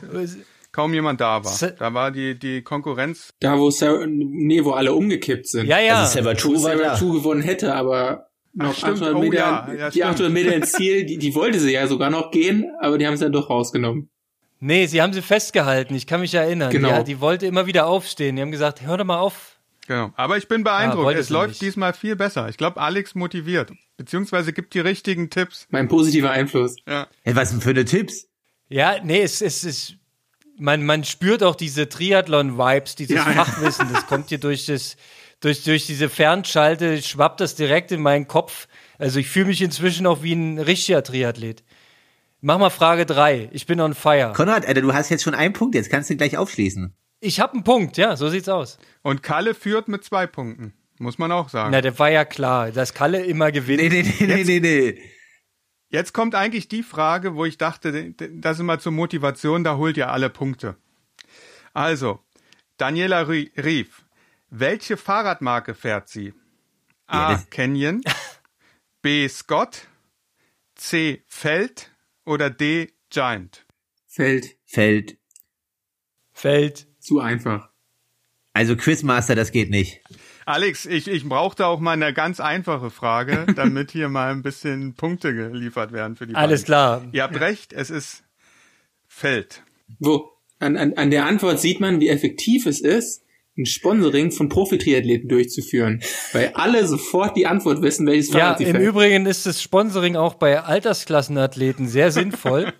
kaum jemand da war. Se- Da war die, die Konkurrenz. Da, wo Sarah, nee, wo alle umgekippt sind. Ja, ja. Also da. Two gewonnen hätte, aber noch stimmt. 800 Oh, Meter, ja, ja, die stimmt. 800 Meter ins Ziel, die, die wollte sie ja sogar noch gehen, aber die haben es dann doch rausgenommen. Nee, sie haben sie festgehalten, ich kann mich erinnern. Genau. Ja, die wollte immer wieder aufstehen. Die haben gesagt, hör doch mal auf. Genau. Aber ich bin beeindruckt. Wollte es sie läuft nicht. diesmal viel besser. Ich glaube, Alex motiviert. Beziehungsweise gibt die richtigen Tipps. Mein positiver Einfluss. Ja. Hey, was denn für eine Tipps? Ja, nee, es, es ist. Man, man spürt auch diese Triathlon-Vibes, dieses Ja. Fachwissen, das kommt hier durch das, durch, durch diese Fernschalte, schwappt das direkt in meinen Kopf. Also ich fühle mich inzwischen auch wie ein richtiger Triathlet. Mach mal Frage drei. Ich bin on fire. Konrad, Alter, du hast jetzt schon einen Punkt, jetzt kannst du gleich aufschließen. Ich habe einen Punkt, ja, so sieht's aus. Und Kalle führt mit zwei Punkten. Muss man auch sagen. Na, der war ja klar, dass Kalle immer gewinnt. Nee, nee, nee, nee, nee, nee. Jetzt kommt eigentlich die Frage, wo ich dachte, das ist immer zur Motivation, da holt ihr alle Punkte. Also, Daniela Rie- Rief, welche Fahrradmarke fährt sie? A. Canyon, B. Scott, C. Feld oder D. Giant? Fällt Feld. Fällt. zu einfach. Also Quizmaster, das geht nicht. Alex, ich, ich brauchte auch mal eine ganz einfache Frage, damit hier mal ein bisschen Punkte geliefert werden für die Alles beiden. klar. Ihr habt recht, es ist Feld. Wo? An, an, an der Antwort sieht man, wie effektiv es ist, ein Sponsoring von Profi-Triathleten durchzuführen. Weil alle sofort die Antwort wissen, welches Ja, Fahrrad sie im fährt. Übrigen ist das Sponsoring auch bei Altersklassenathleten sehr sinnvoll.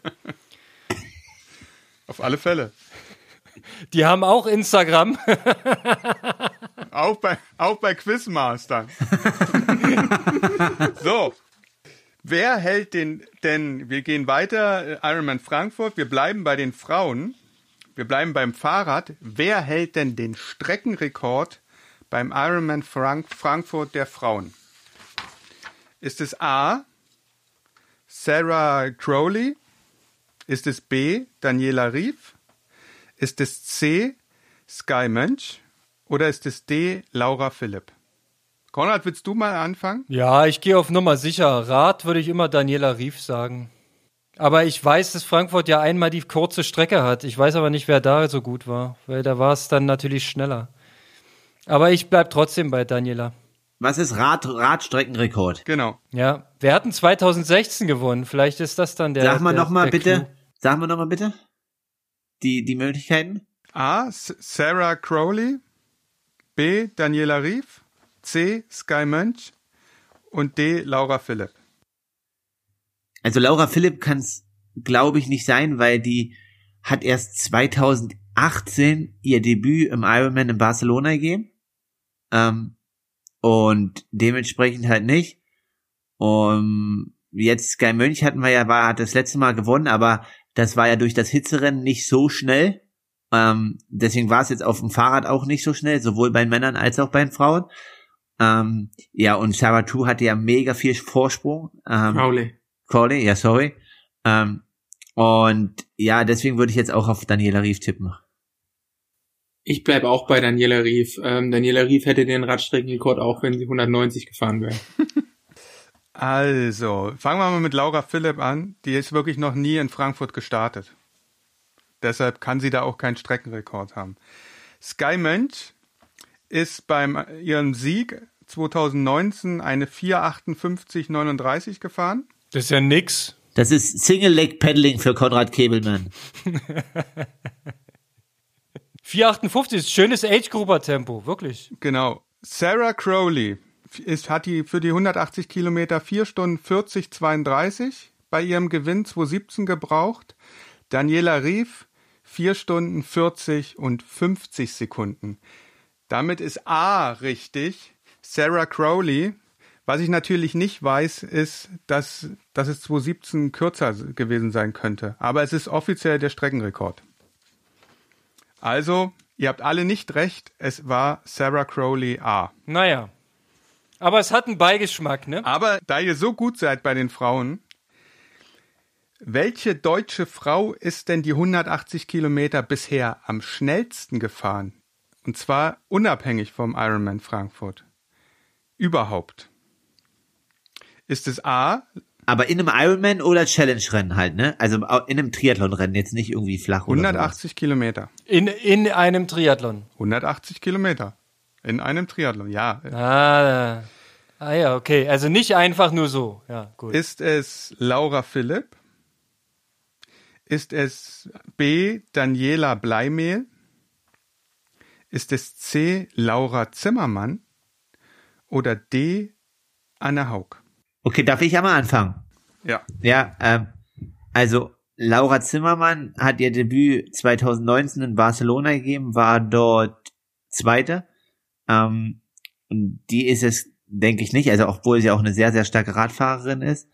Auf alle Fälle. Die haben auch Instagram. Auch bei, auch bei Quizmastern. so. Wer hält den, denn wir gehen weiter, äh, Ironman Frankfurt, wir bleiben bei den Frauen, wir bleiben beim Fahrrad. Wer hält denn den Streckenrekord beim Ironman Frank Frankfurt der Frauen? Ist es A. Sarah Crowley? Ist es B. Daniela Rief? Ist es C. Sky Mönch? Oder ist es D. Laura Philipp? Konrad, willst du mal anfangen? Ja, ich gehe auf Nummer sicher. Rat würde ich immer Daniela Rief sagen. Aber ich weiß, dass Frankfurt ja einmal die kurze Strecke hat. Ich weiß aber nicht, wer da so gut war, weil da war es dann natürlich schneller. Aber ich bleib trotzdem bei Daniela. Was ist Rad, Radstreckenrekord? Genau. Ja, wir hatten 2016 gewonnen. Vielleicht ist das dann der. Sag mal nochmal bitte. Clou. Sag mal nochmal bitte. Die, die Möglichkeiten? A. Sarah Crowley. B. Daniela Rief. C. Sky Mönch. Und D. Laura Philipp. Also Laura Philipp kann es, glaube ich, nicht sein, weil die hat erst 2018 ihr Debüt im Ironman in Barcelona gegeben. Ähm, und dementsprechend halt nicht. Und jetzt Sky Mönch hatten wir ja, war, hat das letzte Mal gewonnen, aber das war ja durch das Hitzerennen nicht so schnell. Ähm, deswegen war es jetzt auf dem Fahrrad auch nicht so schnell, sowohl bei den Männern als auch bei den Frauen. Ähm, ja, und Sarah True hatte ja mega viel Vorsprung. Ähm, Crowley. Crowley, ja, sorry. Ähm, und ja, deswegen würde ich jetzt auch auf Daniela Rief tippen. Ich bleib auch bei Daniela Rief. Ähm, Daniela Rief hätte den Radstreckenrekord auch, wenn sie 190 gefahren wäre. Also, fangen wir mal mit Laura Philipp an. Die ist wirklich noch nie in Frankfurt gestartet. Deshalb kann sie da auch keinen Streckenrekord haben. Sky Mönch ist beim ihrem Sieg 2019 eine 4,58,39 gefahren. Das ist ja nix. Das ist Single Leg Paddling für Konrad Kebelmann. 458 ist schönes Age-Grupper-Tempo, wirklich. Genau. Sarah Crowley ist, hat die für die 180 Kilometer 4 Stunden 40, 32 bei ihrem Gewinn 2017 gebraucht. Daniela Rief 4 Stunden 40 und 50 Sekunden. Damit ist A richtig. Sarah Crowley. Was ich natürlich nicht weiß, ist, dass, dass es 2017 kürzer gewesen sein könnte. Aber es ist offiziell der Streckenrekord. Also, ihr habt alle nicht recht. Es war Sarah Crowley A. Naja. Aber es hat einen Beigeschmack, ne? Aber da ihr so gut seid bei den Frauen, welche deutsche Frau ist denn die 180 Kilometer bisher am schnellsten gefahren? Und zwar unabhängig vom Ironman Frankfurt. Überhaupt. Ist es A, Aber in einem Ironman oder Challenge-Rennen halt, ne? Also in einem Triathlon-Rennen, jetzt nicht irgendwie flach oder 180 Kilometer? In, in einem Triathlon. 180 Kilometer. In einem Triathlon, ja. Ah, ah ja, okay. Also nicht einfach nur so. Ja, gut. Ist es Laura Philipp? Ist es B. Daniela Bleimehl? Ist es C. Laura Zimmermann? Oder D. Anne Haug? Okay, darf ich einmal anfangen? Ja. Ja, ähm, also Laura Zimmermann hat ihr Debüt 2019 in Barcelona gegeben, war dort Zweite. Ähm, die ist es, denke ich nicht, also obwohl sie auch eine sehr, sehr starke Radfahrerin ist.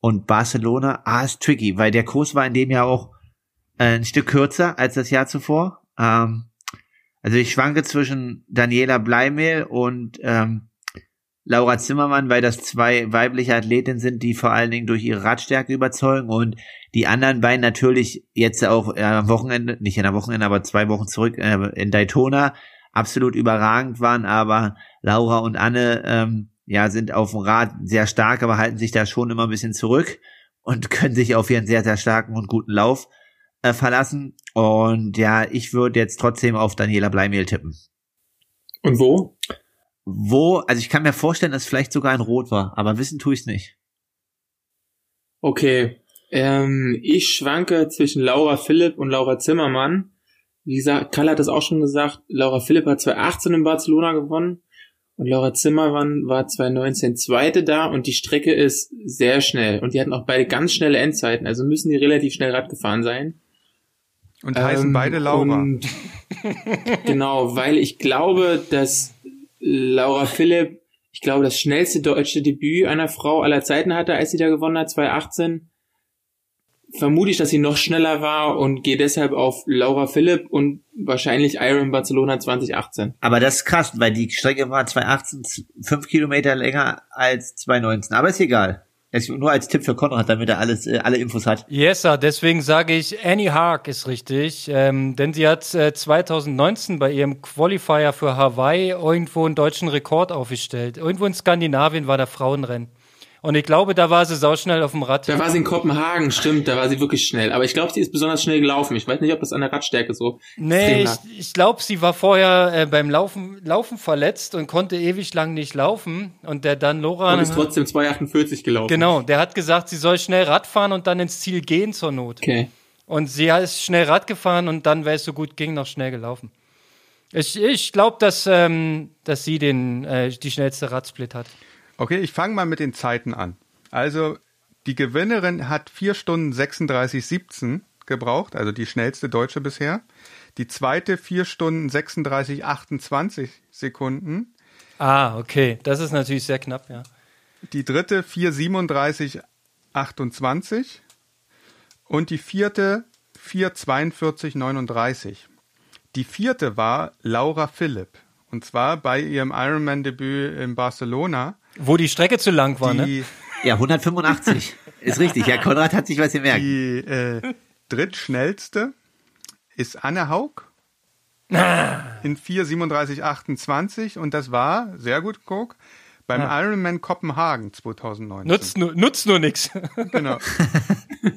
Und Barcelona, ah, ist tricky, weil der Kurs war in dem Jahr auch äh, ein Stück kürzer als das Jahr zuvor. Ähm, also ich schwanke zwischen Daniela Bleimehl und ähm, Laura Zimmermann, weil das zwei weibliche Athletinnen sind, die vor allen Dingen durch ihre Radstärke überzeugen und die anderen beiden natürlich jetzt auch äh, am Wochenende, nicht in der Wochenende, aber zwei Wochen zurück äh, in Daytona absolut überragend waren, aber Laura und Anne ähm, ja sind auf dem Rad sehr stark, aber halten sich da schon immer ein bisschen zurück und können sich auf ihren sehr, sehr starken und guten Lauf äh, verlassen. Und ja, ich würde jetzt trotzdem auf Daniela Bleimehl tippen. Und wo? Wo, also ich kann mir vorstellen, dass es vielleicht sogar ein Rot war, aber wissen tue ich es nicht. Okay. Ähm, ich schwanke zwischen Laura Philipp und Laura Zimmermann. Wie gesagt, Karl hat das auch schon gesagt, Laura Philipp hat 2018 in Barcelona gewonnen und Laura Zimmermann war 2019 Zweite da und die Strecke ist sehr schnell und die hatten auch beide ganz schnelle Endzeiten, also müssen die relativ schnell Rad gefahren sein. Und heißen Ähm, beide Laura. und- genau, weil ich glaube, dass Laura Philipp, ich glaube, das schnellste deutsche Debüt einer Frau aller Zeiten hatte, als sie da gewonnen hat, 2018. Vermute ich, dass sie noch schneller war und gehe deshalb auf Laura Philipp und wahrscheinlich Iron Barcelona 2018. Aber das ist krass, weil die Strecke war 2018 z- fünf Kilometer länger als 2019. Aber ist egal. Das ist nur als Tipp für Konrad, damit er alles, äh, alle Infos hat. Yes, sir. deswegen sage ich, Annie Haag ist richtig, ähm, denn sie hat äh, 2019 bei ihrem Qualifier für Hawaii irgendwo einen deutschen Rekord aufgestellt. Irgendwo in Skandinavien war der Frauenrennen. Und ich glaube, da war sie sauschnell auf dem Rad. Da war sie in Kopenhagen, stimmt, da war sie wirklich schnell. Aber ich glaube, sie ist besonders schnell gelaufen. Ich weiß nicht, ob das an der Radstärke so Nee, ich, ich glaube, sie war vorher äh, beim Laufen, Laufen verletzt und konnte ewig lang nicht laufen. Und der dann Loran. Und ist trotzdem 2,48 gelaufen. Genau, der hat gesagt, sie soll schnell Rad fahren und dann ins Ziel gehen zur Not. Okay. Und sie ist schnell Rad gefahren und dann, weil es so gut ging, noch schnell gelaufen. Ich, ich glaube, dass, ähm, dass sie den, äh, die schnellste Radsplit hat. Okay, ich fange mal mit den Zeiten an. Also die Gewinnerin hat 4 Stunden 36, 17 gebraucht, also die schnellste Deutsche bisher. Die zweite 4 Stunden 36, 28 Sekunden. Ah, okay. Das ist natürlich sehr knapp, ja. Die dritte 4, 37, 28. Und die vierte 4, 42, 39. Die vierte war Laura Philipp. Und zwar bei ihrem Ironman-Debüt in Barcelona. Wo die Strecke zu lang war, ne? Die, Ja, 185. ist richtig. Ja, Konrad hat sich was gemerkt. Die äh, drittschnellste ist Anne Haug in 4,37,28 und das war, sehr gut, Guck, beim Ironman Kopenhagen 2019. Nutzt nur, nutzt nur nix. Genau.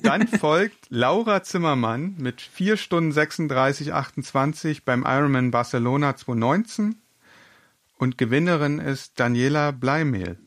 Dann folgt Laura Zimmermann mit 4 Stunden 36,28 beim Ironman Barcelona 2019 und Gewinnerin ist Daniela Bleimehl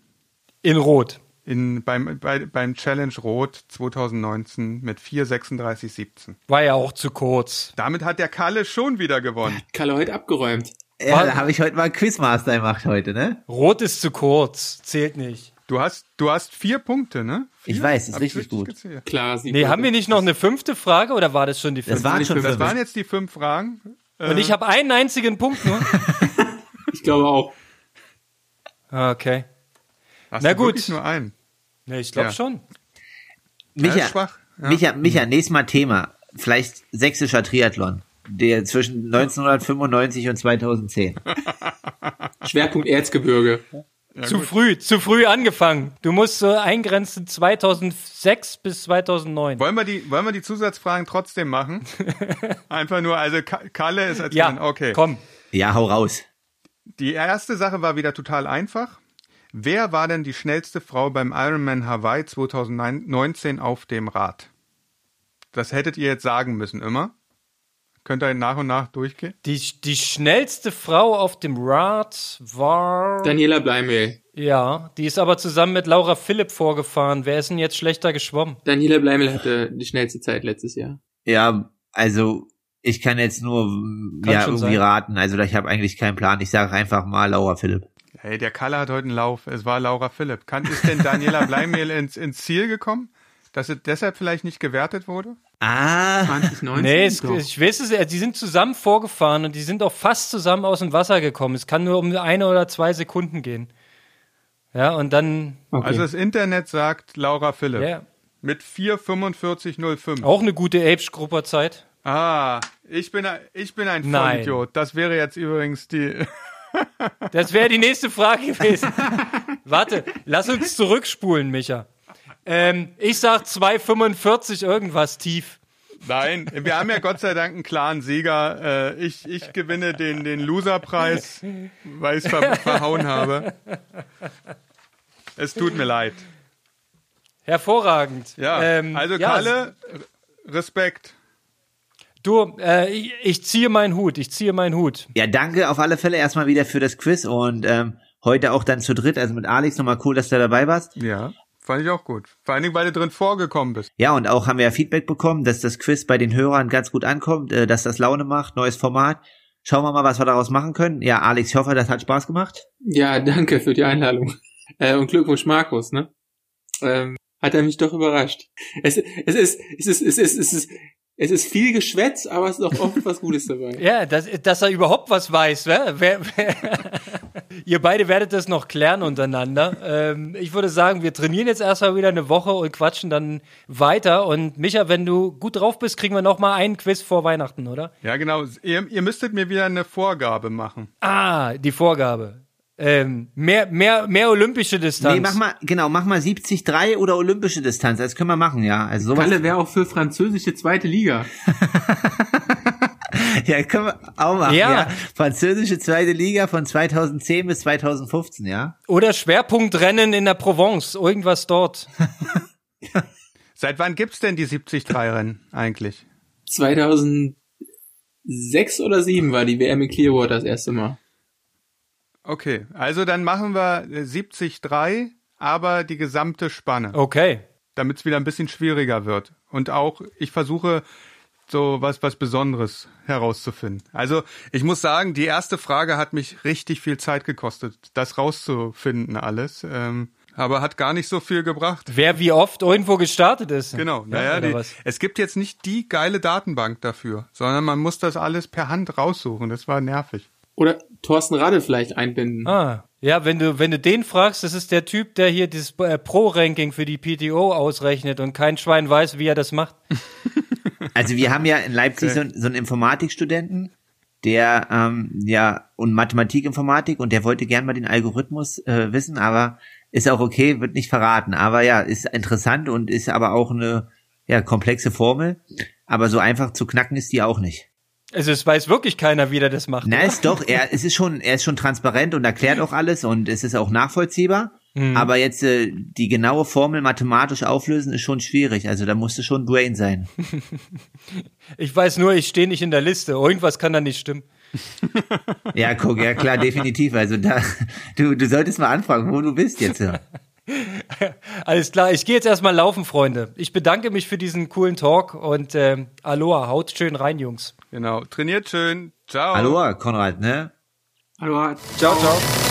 In Rot. in, beim, bei, beim Challenge Rot 2019 mit 4,36,17. War ja auch zu kurz. Damit hat der Kalle schon wieder gewonnen. Kalle heute abgeräumt. Ja, da habe ich heute mal Quizmaster gemacht heute, ne? Rot ist zu kurz. Zählt nicht. Du hast, du hast vier Punkte, ne? Vier? Ich weiß, ist Hab ich richtig gut. gezählt? Klar, sie Nee, haben wir nicht noch eine fünfte Frage oder war das schon die Das fünfte? waren schon Das fünf. waren jetzt die fünf Fragen. Äh, Und ich habe einen einzigen Punkt nur. Ich glaube auch. Ah, Okay. hast na du gut. nur einen. Nee, ich glaube Ja. schon. Ja, Micha, schwach. Ja. Micha, Micha, nächstes Mal Thema. Vielleicht sächsischer Triathlon. Der zwischen 1995 und 2010. Schwerpunkt Erzgebirge. zu früh, zu früh angefangen. Du musst so eingrenzen 2006 bis 2009. Wollen wir die, wollen wir die Zusatzfragen trotzdem machen? Einfach nur, also Ka- Kalle ist Ja, erzählen. okay. komm. Ja, hau raus. Die erste Sache war wieder total einfach. Wer war denn die schnellste Frau beim Ironman Hawaii 2019 auf dem Rad? Das hättet ihr jetzt sagen müssen, immer. Könnt ihr nach und nach durchgehen? Die, die schnellste Frau auf dem Rad war. Daniela Bleimehl. ja, die ist aber zusammen mit Laura Philipp vorgefahren. Wer ist denn jetzt schlechter geschwommen? Daniela Bleimehl hatte die schnellste Zeit letztes Jahr. Ja, also ich kann jetzt nur Kann ja, irgendwie sein. raten. Also ich habe eigentlich keinen Plan. Ich sage einfach mal Laura Philipp. Hey, der Kalle hat heute einen Lauf. Es war Laura Philipp. Kann, ist denn Daniela Bleimehl ins, ins Ziel gekommen? Dass es deshalb vielleicht nicht gewertet wurde? Ah, 2019? Nee, es, ich weiß es, die sind zusammen vorgefahren und die sind auch fast zusammen aus dem Wasser gekommen. Es kann nur um eine oder zwei Sekunden gehen. Ja, und dann, okay. Also das Internet sagt Laura Philipp. ja, Mit 4,4505. auch eine gute Age-Grupper-Zeit. Ah, ich bin, ein- ich bin ein Nein. Vollidiot. Das wäre jetzt übrigens die. Das wäre die nächste Frage gewesen. Warte, lass uns zurückspulen, Micha. Ähm, ich sag 2,45 irgendwas tief. Nein, wir haben ja Gott sei Dank einen klaren Sieger. Äh, ich, ich gewinne den, den Loserpreis, weil ich es ver verhauen habe. Es tut mir leid. Hervorragend. Ja, Ähm, also ja, Kalle, Respekt. Du, äh, ich, ich ziehe meinen Hut, ich ziehe meinen Hut. ja, danke auf alle Fälle erstmal wieder für das Quiz und ähm, heute auch dann zu dritt, also mit Alex nochmal cool, dass du dabei warst. Ja, fand ich auch gut. Vor allen Dingen, weil du drin vorgekommen bist. Ja, und auch haben wir ja Feedback bekommen, dass das Quiz bei den Hörern ganz gut ankommt, äh, dass das Laune macht, neues Format. Schauen wir mal, was wir daraus machen können. Ja, Alex, ich hoffe, das hat Spaß gemacht. Ja, danke für die Einladung. Äh, und Glückwunsch, Markus, ne? Ähm, hat er mich doch überrascht. Es, es ist, es ist, es ist, es ist, es ist viel Geschwätz, aber es ist auch oft was Gutes dabei. Ja, dass, dass er überhaupt was weiß. Wer, wer, wer, ihr beide werdet das noch klären untereinander. Ähm, ich würde sagen, wir trainieren jetzt erstmal wieder eine Woche und quatschen dann weiter. Und Micha, wenn du gut drauf bist, kriegen wir noch mal einen Quiz vor Weihnachten, oder? Ja, genau. Ihr, ihr müsstet mir wieder eine Vorgabe machen. Ah, die Vorgabe. Ähm, mehr, mehr, mehr olympische Distanz. Nee, mach mal, genau, mach mal 70-3 oder olympische Distanz. Das können wir machen, ja. Also sowas. Kalle wäre auch für französische zweite Liga. Ja, können wir auch machen, Ja. ja. Französische zweite Liga von 2010 bis 2015, ja. Oder Schwerpunktrennen in der Provence, irgendwas dort. Seit wann gibt's denn die 73-Rennen eigentlich? 2006 oder 7 war die WM in Clearwater das erste Mal. Okay, also dann machen wir äh, 70-3, aber die gesamte Spanne, Okay. damit es wieder ein bisschen schwieriger wird. Und auch, ich versuche so was, was Besonderes herauszufinden. Also ich muss sagen, die erste Frage hat mich richtig viel Zeit gekostet, das rauszufinden alles. Ähm, aber hat gar nicht so viel gebracht. Wer wie oft irgendwo gestartet ist. Genau, Ja, naja, die, es gibt jetzt nicht die geile Datenbank dafür, sondern man muss das alles per Hand raussuchen. Das war nervig. Oder Thorsten Radl vielleicht einbinden. Ah, ja, wenn du, wenn du den fragst, das ist der Typ, der hier das äh, Pro-Ranking für die PTO ausrechnet und kein Schwein weiß, wie er das macht. Also wir haben ja in Leipzig so, so einen Informatikstudenten, der ähm, ja und Mathematik-Informatik und der wollte gern mal den Algorithmus äh, wissen, aber ist auch okay, wird nicht verraten. Aber ja, ist interessant und ist aber auch eine ja komplexe Formel. Aber so einfach zu knacken ist die auch nicht. Also es weiß wirklich keiner, wie der das macht. Na, ist doch, er, es ist schon, er ist schon transparent und erklärt auch alles und es ist auch nachvollziehbar. Aber jetzt äh, die genaue Formel mathematisch auflösen ist schon schwierig. Also da musste schon Brain sein. Ich weiß nur, ich stehe nicht in der Liste. Irgendwas kann da nicht stimmen. Ja, guck, ja klar, definitiv. Also da, du, du solltest mal anfragen, wo du bist jetzt. Ja. Alles klar, ich gehe jetzt erstmal laufen, Freunde. Ich bedanke mich für diesen coolen Talk und ähm, Aloha, haut schön rein, Jungs. Genau. Trainiert schön. Ciao. Hallo, Konrad, ne? Hallo, Ciao, ciao.